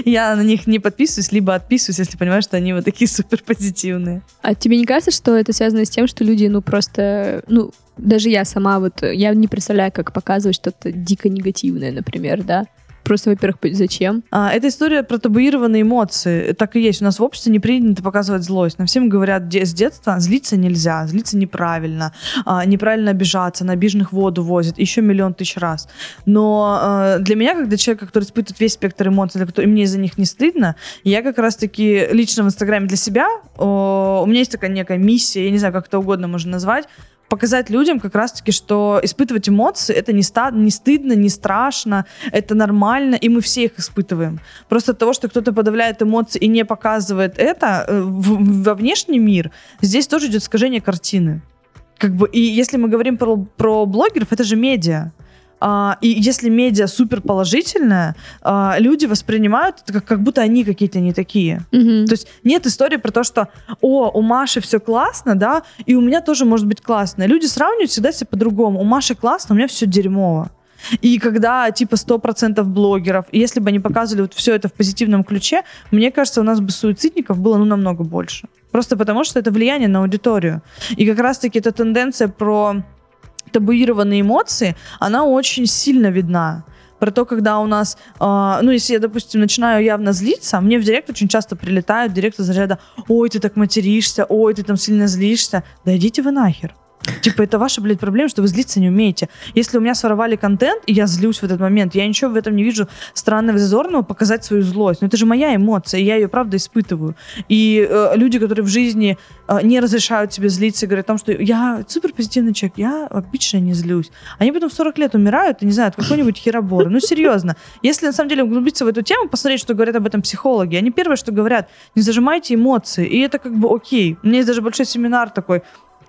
Я на них не подписываюсь, либо отписываюсь, если понимаю, что они вот такие суперпозитивные. А тебе не кажется, что это связано с тем, что люди, ну, просто, ну, даже я сама вот, я не представляю, как показывать что-то дико негативное, например, да? Просто, во-первых, зачем? А, это история про табуированные эмоции. Так и есть. У нас в обществе не принято показывать злость. Нам всем говорят с детства, злиться нельзя, злиться неправильно, а, неправильно обижаться, на обиженных воду возят, еще миллион тысяч раз. Но э, для меня, когда человек, который испытывает весь спектр эмоций, для которого- и мне за них не стыдно, я как раз-таки лично в Инстаграме для себя, о, у меня есть такая некая миссия, я не знаю, как это угодно можно назвать, показать людям как раз-таки, что испытывать эмоции это не, ста- не стыдно, не страшно, это нормально, и мы все их испытываем. Просто от того, что кто-то подавляет эмоции и не показывает это э, в- во внешний мир, здесь тоже идет искажение картины. Как бы, и если мы говорим про, про блогеров, это же медиа. А, и если медиа супер положительная, а, люди воспринимают это как, как будто они какие-то не такие. Мгм. То есть нет истории про то, что о, у Маши все классно, да, и у меня тоже может быть классно. Люди сравнивают всегда себя по-другому. У Маши классно, у меня все дерьмово. И когда типа 100% блогеров, и если бы они показывали вот все это в позитивном ключе, мне кажется, у нас бы суицидников было ну намного больше. Просто потому, что это влияние на аудиторию. И как раз-таки эта тенденция про табуированные эмоции, она очень сильно видна. Про то, когда у нас, э, ну, если я, допустим, начинаю явно злиться, мне в директ очень часто прилетают директ из заряда «Ой, ты так материшься, ой, ты там сильно злишься». Да идите вы нахер. Типа, это ваша, блядь, проблема, что вы злиться не умеете. Если у меня своровали контент, и я злюсь в этот момент, я ничего в этом не вижу странного, зазорного показать свою злость. Но это же моя эмоция, и я ее, правда, испытываю. И э, люди, которые в жизни э, не разрешают себе злиться, говорят о том, что я супер позитивный человек, я обычно не злюсь. Они потом в 40 лет умирают, и не знаю, от какой-нибудь хероборы. Ну, серьезно. Если на самом деле углубиться в эту тему, посмотреть, что говорят об этом психологи, они первое, что говорят, не зажимайте эмоции, и это как бы окей. У меня есть даже большой семинар такой,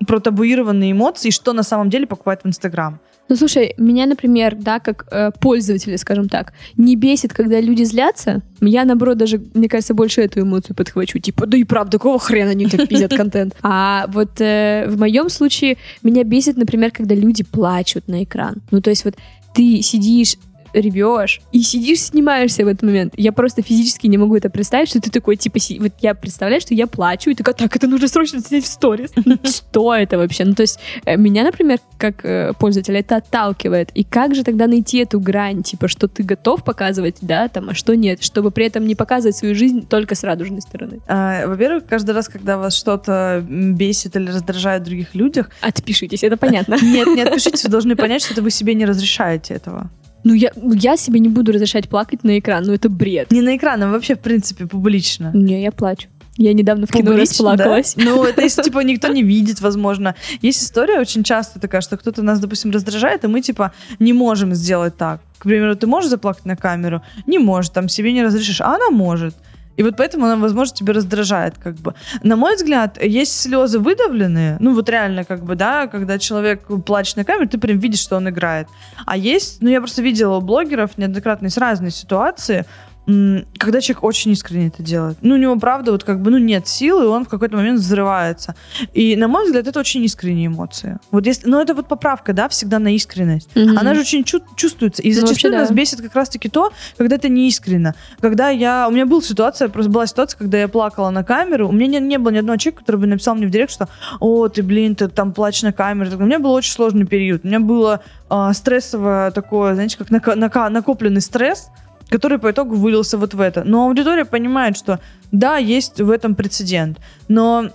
про табуированные эмоции, что на самом деле покупают в Инстаграм. Ну, слушай, меня, например, да, как э, пользователя, скажем так, не бесит, когда люди злятся. Я, наоборот, даже, мне кажется, больше эту эмоцию подхвачу. Типа, да и правда, какого хрена они так пиздят контент? А вот э, в моем случае меня бесит, например, когда люди плачут на экран. Ну, то есть вот ты сидишь ревешь и сидишь, снимаешься в этот момент. Я просто физически не могу это представить, что ты такой, типа, си- вот я представляю, что я плачу, и такая, так, это нужно срочно снять в сторис. Ну, Что это вообще? Ну, то есть э, меня, например, как э, пользователя, это отталкивает. И как же тогда найти эту грань, типа, что ты готов показывать, да, там, а что нет, чтобы при этом не показывать свою жизнь только с радужной стороны? А, Во-первых, каждый раз, когда вас что-то бесит или раздражает в других людях, Отпишитесь, это понятно. нет, не отпишитесь, вы должны понять, что вы себе не разрешаете этого. Ну, я, я себе не буду разрешать плакать на экран, ну, это бред. Не на экран, а вообще, в принципе, публично. Не, я плачу. Я недавно в кино Публично, расплакалась. да? Ну, это если, типа, никто не видит, возможно. Есть история очень часто такая, что кто-то нас, допустим, раздражает, и мы, типа, не можем сделать так. К примеру, ты можешь заплакать на камеру? Не можешь, там, себе не разрешишь. А она может. И вот поэтому она, возможно, тебя раздражает, как бы. На мой взгляд, есть слезы выдавленные, ну вот реально, как бы, да, когда человек плачет на камеру, ты прям видишь, что он играет. А есть, ну я просто видела у блогеров неоднократно есть разные ситуации, когда человек очень искренне это делает. Ну, у него, правда, вот как бы, ну, нет силы, и он в какой-то момент взрывается. И, на мой взгляд, это очень искренние эмоции. Вот если, ну, это вот поправка, да, всегда на искренность. Mm-hmm. Она же очень чу- чувствуется. И ну, зачастую ну, вообще, нас да. бесит как раз-таки то, когда это не искренно. Когда я... У меня была ситуация, просто была ситуация, когда я плакала на камеру. У меня не, не было ни одного человека, который бы написал мне в директ, что «О, ты, блин, ты там плачешь на камеру». У меня был очень сложный период. У меня было э, стрессовое такое, знаете, как нака- нака- накопленный стресс, который по итогу вылился вот в это. Но аудитория понимает, что да, есть в этом прецедент. Но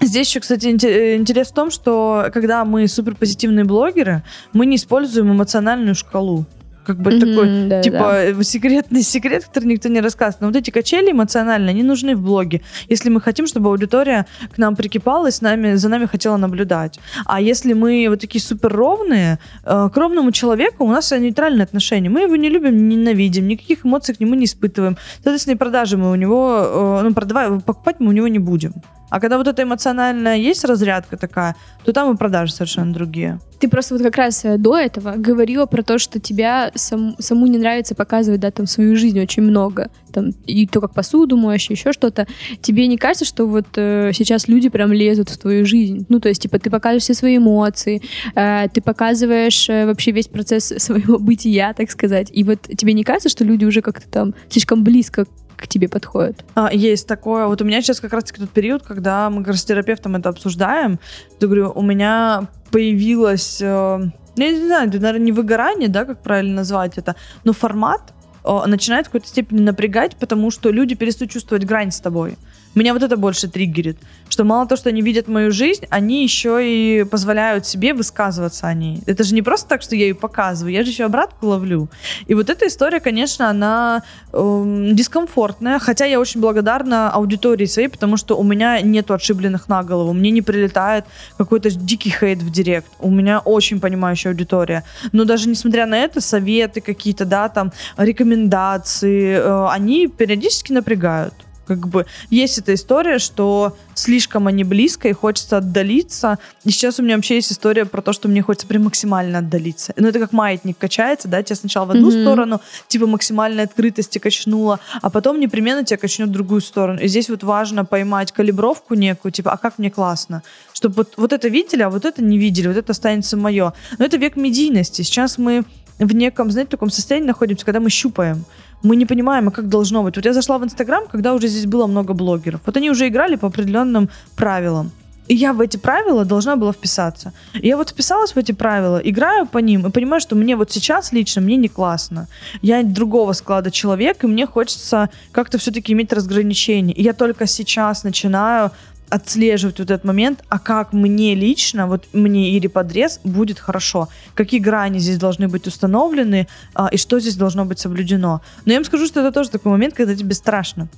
Здесь еще, кстати, интерес в том, что когда мы суперпозитивные блогеры, мы не используем эмоциональную шкалу как бы mm-hmm, такой, да, типа, да. Э, секретный секрет, который никто не рассказывает. Но вот эти качели эмоциональные, они нужны в блоге, если мы хотим, чтобы аудитория к нам прикипала и с нами, за нами хотела наблюдать. А если мы вот такие супер ровные, э, к ровному человеку у нас нейтральное отношение. Мы его не любим, не ненавидим, никаких эмоций к нему не испытываем. Соответственно, и продажи мы у него, э, ну, продавать, покупать мы у него не будем. А когда вот эта эмоциональная есть разрядка такая, то там и продажи совершенно другие. Ты просто вот как раз э, до этого говорила про то, что тебя сам, саму не нравится показывать, да, там свою жизнь очень много. Там, и то, как посуду моешь, еще что-то. Тебе не кажется, что вот э, сейчас люди прям лезут в твою жизнь? Ну, то есть, типа, ты показываешь все свои эмоции, э, ты показываешь э, вообще весь процесс своего бытия, так сказать. И вот тебе не кажется, что люди уже как-то там слишком близко к тебе подходят? А, есть такое. Вот у меня сейчас как раз-таки тот период, когда мы с терапевтом это обсуждаем. Я говорю, у меня появилось... Э, я не знаю, это, наверное, не выгорание, да, как правильно назвать это, но формат э, начинает в какой-то степени напрягать, потому что люди перестают чувствовать грань с тобой. Меня вот это больше триггерит, что мало того, что они видят мою жизнь, они еще и позволяют себе высказываться о ней. Это же не просто так, что я ее показываю, я же еще обратку ловлю. И вот эта история, конечно, она эм, дискомфортная, хотя я очень благодарна аудитории своей, потому что у меня нет отшибленных на голову, мне не прилетает какой-то дикий хейт в директ. У меня очень понимающая аудитория. Но даже несмотря на это, советы какие-то, да, там, рекомендации, э, они периодически напрягают как бы есть эта история, что слишком они близко и хочется отдалиться. И сейчас у меня вообще есть история про то, что мне хочется прям максимально отдалиться. Ну, это как маятник качается, да, тебя сначала в одну mm-hmm. сторону, типа максимальной открытости качнуло, а потом непременно тебя качнет в другую сторону. И здесь вот важно поймать калибровку некую, типа, а как мне классно? Чтобы вот, вот это видели, а вот это не видели, вот это останется мое. Но это век медийности. Сейчас мы в неком, знаете, таком состоянии находимся, когда мы щупаем мы не понимаем, а как должно быть. Вот я зашла в Инстаграм, когда уже здесь было много блогеров. Вот они уже играли по определенным правилам. И я в эти правила должна была вписаться. И я вот вписалась в эти правила, играю по ним и понимаю, что мне вот сейчас лично мне не классно. Я другого склада человек, и мне хочется как-то все-таки иметь разграничение. И я только сейчас начинаю отслеживать вот этот момент, а как мне лично, вот мне или подрез будет хорошо, какие грани здесь должны быть установлены а, и что здесь должно быть соблюдено. Но я вам скажу, что это тоже такой момент, когда тебе страшно.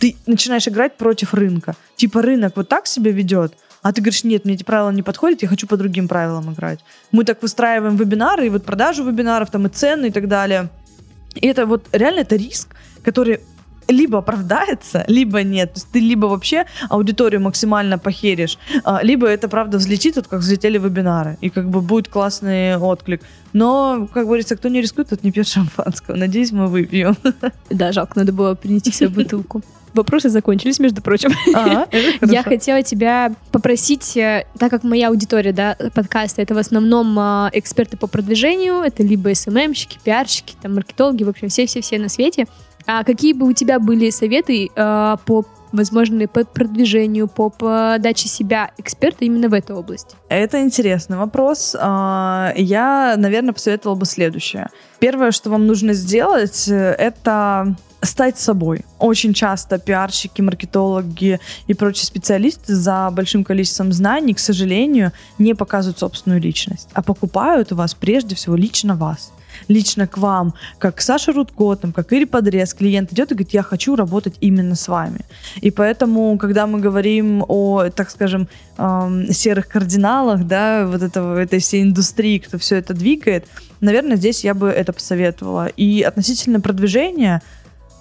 Ты начинаешь играть против рынка. Типа рынок вот так себя ведет, а ты говоришь, нет, мне эти правила не подходят, я хочу по другим правилам играть. Мы так выстраиваем вебинары, и вот продажу вебинаров, там и цены и так далее. И это вот реально это риск, который либо оправдается, либо нет. То есть ты либо вообще аудиторию максимально похеришь, а, либо это правда взлетит, вот как взлетели вебинары, и как бы будет классный отклик. Но, как говорится, кто не рискует, тот не пьет шампанского. Надеюсь, мы выпьем. Да, жалко, надо было принести себе бутылку. Вопросы закончились, между прочим. А, Я хотела тебя попросить, э, так как моя аудитория, да, подкаста, это в основном а, эксперты по продвижению, это либо СММщики, пиарщики, там, маркетологи, в общем, все-все-все на свете. А какие бы у тебя были советы э, по возможно, по продвижению, по подаче себя эксперта именно в этой области? Это интересный вопрос. А, я, наверное, посоветовала бы следующее. Первое, что вам нужно сделать, это стать собой. Очень часто пиарщики, маркетологи и прочие специалисты за большим количеством знаний, к сожалению, не показывают собственную личность, а покупают у вас прежде всего лично вас лично к вам, как Саша Рудко, там, как Ири Подрез, клиент идет и говорит, я хочу работать именно с вами. И поэтому, когда мы говорим о, так скажем, эм, серых кардиналах, да, вот этого, этой всей индустрии, кто все это двигает, наверное, здесь я бы это посоветовала. И относительно продвижения,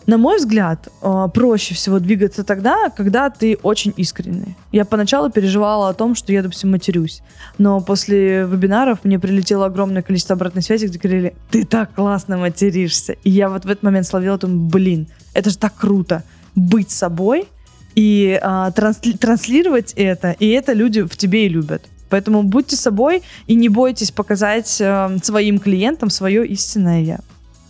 На мой взгляд, э, проще всего двигаться тогда, когда ты очень искренний. Я поначалу переживала о том, что я, допустим, матерюсь. Но после вебинаров мне прилетело огромное количество обратной связи, где говорили, ты так классно материшься. И я вот в этот момент словила, думаю, блин, это же так круто быть собой и а, трансли- транслировать это, и это люди в тебе и любят. Поэтому будьте собой и не бойтесь показать э, своим клиентам свое истинное я.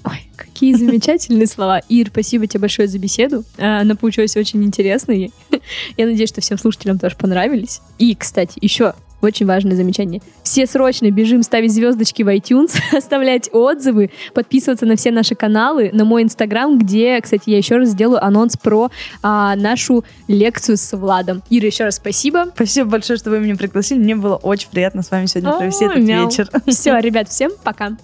Ой, какие замечательные слова. Ир, спасибо тебе большое за беседу. А, Она получилась очень интересной. Я надеюсь, что всем слушателям тоже понравились. И, кстати, еще очень важное замечание. Все срочно бежим ставить звездочки в iTunes, оставлять отзывы, подписываться на все наши каналы, на мой инстаграм, где, кстати, я еще раз сделаю анонс про а, нашу лекцию с Владом. Ира, еще раз спасибо. Спасибо большое, что вы меня пригласили. Мне было очень приятно с вами сегодня провести О, этот мяу. вечер. Все, ребят, всем пока.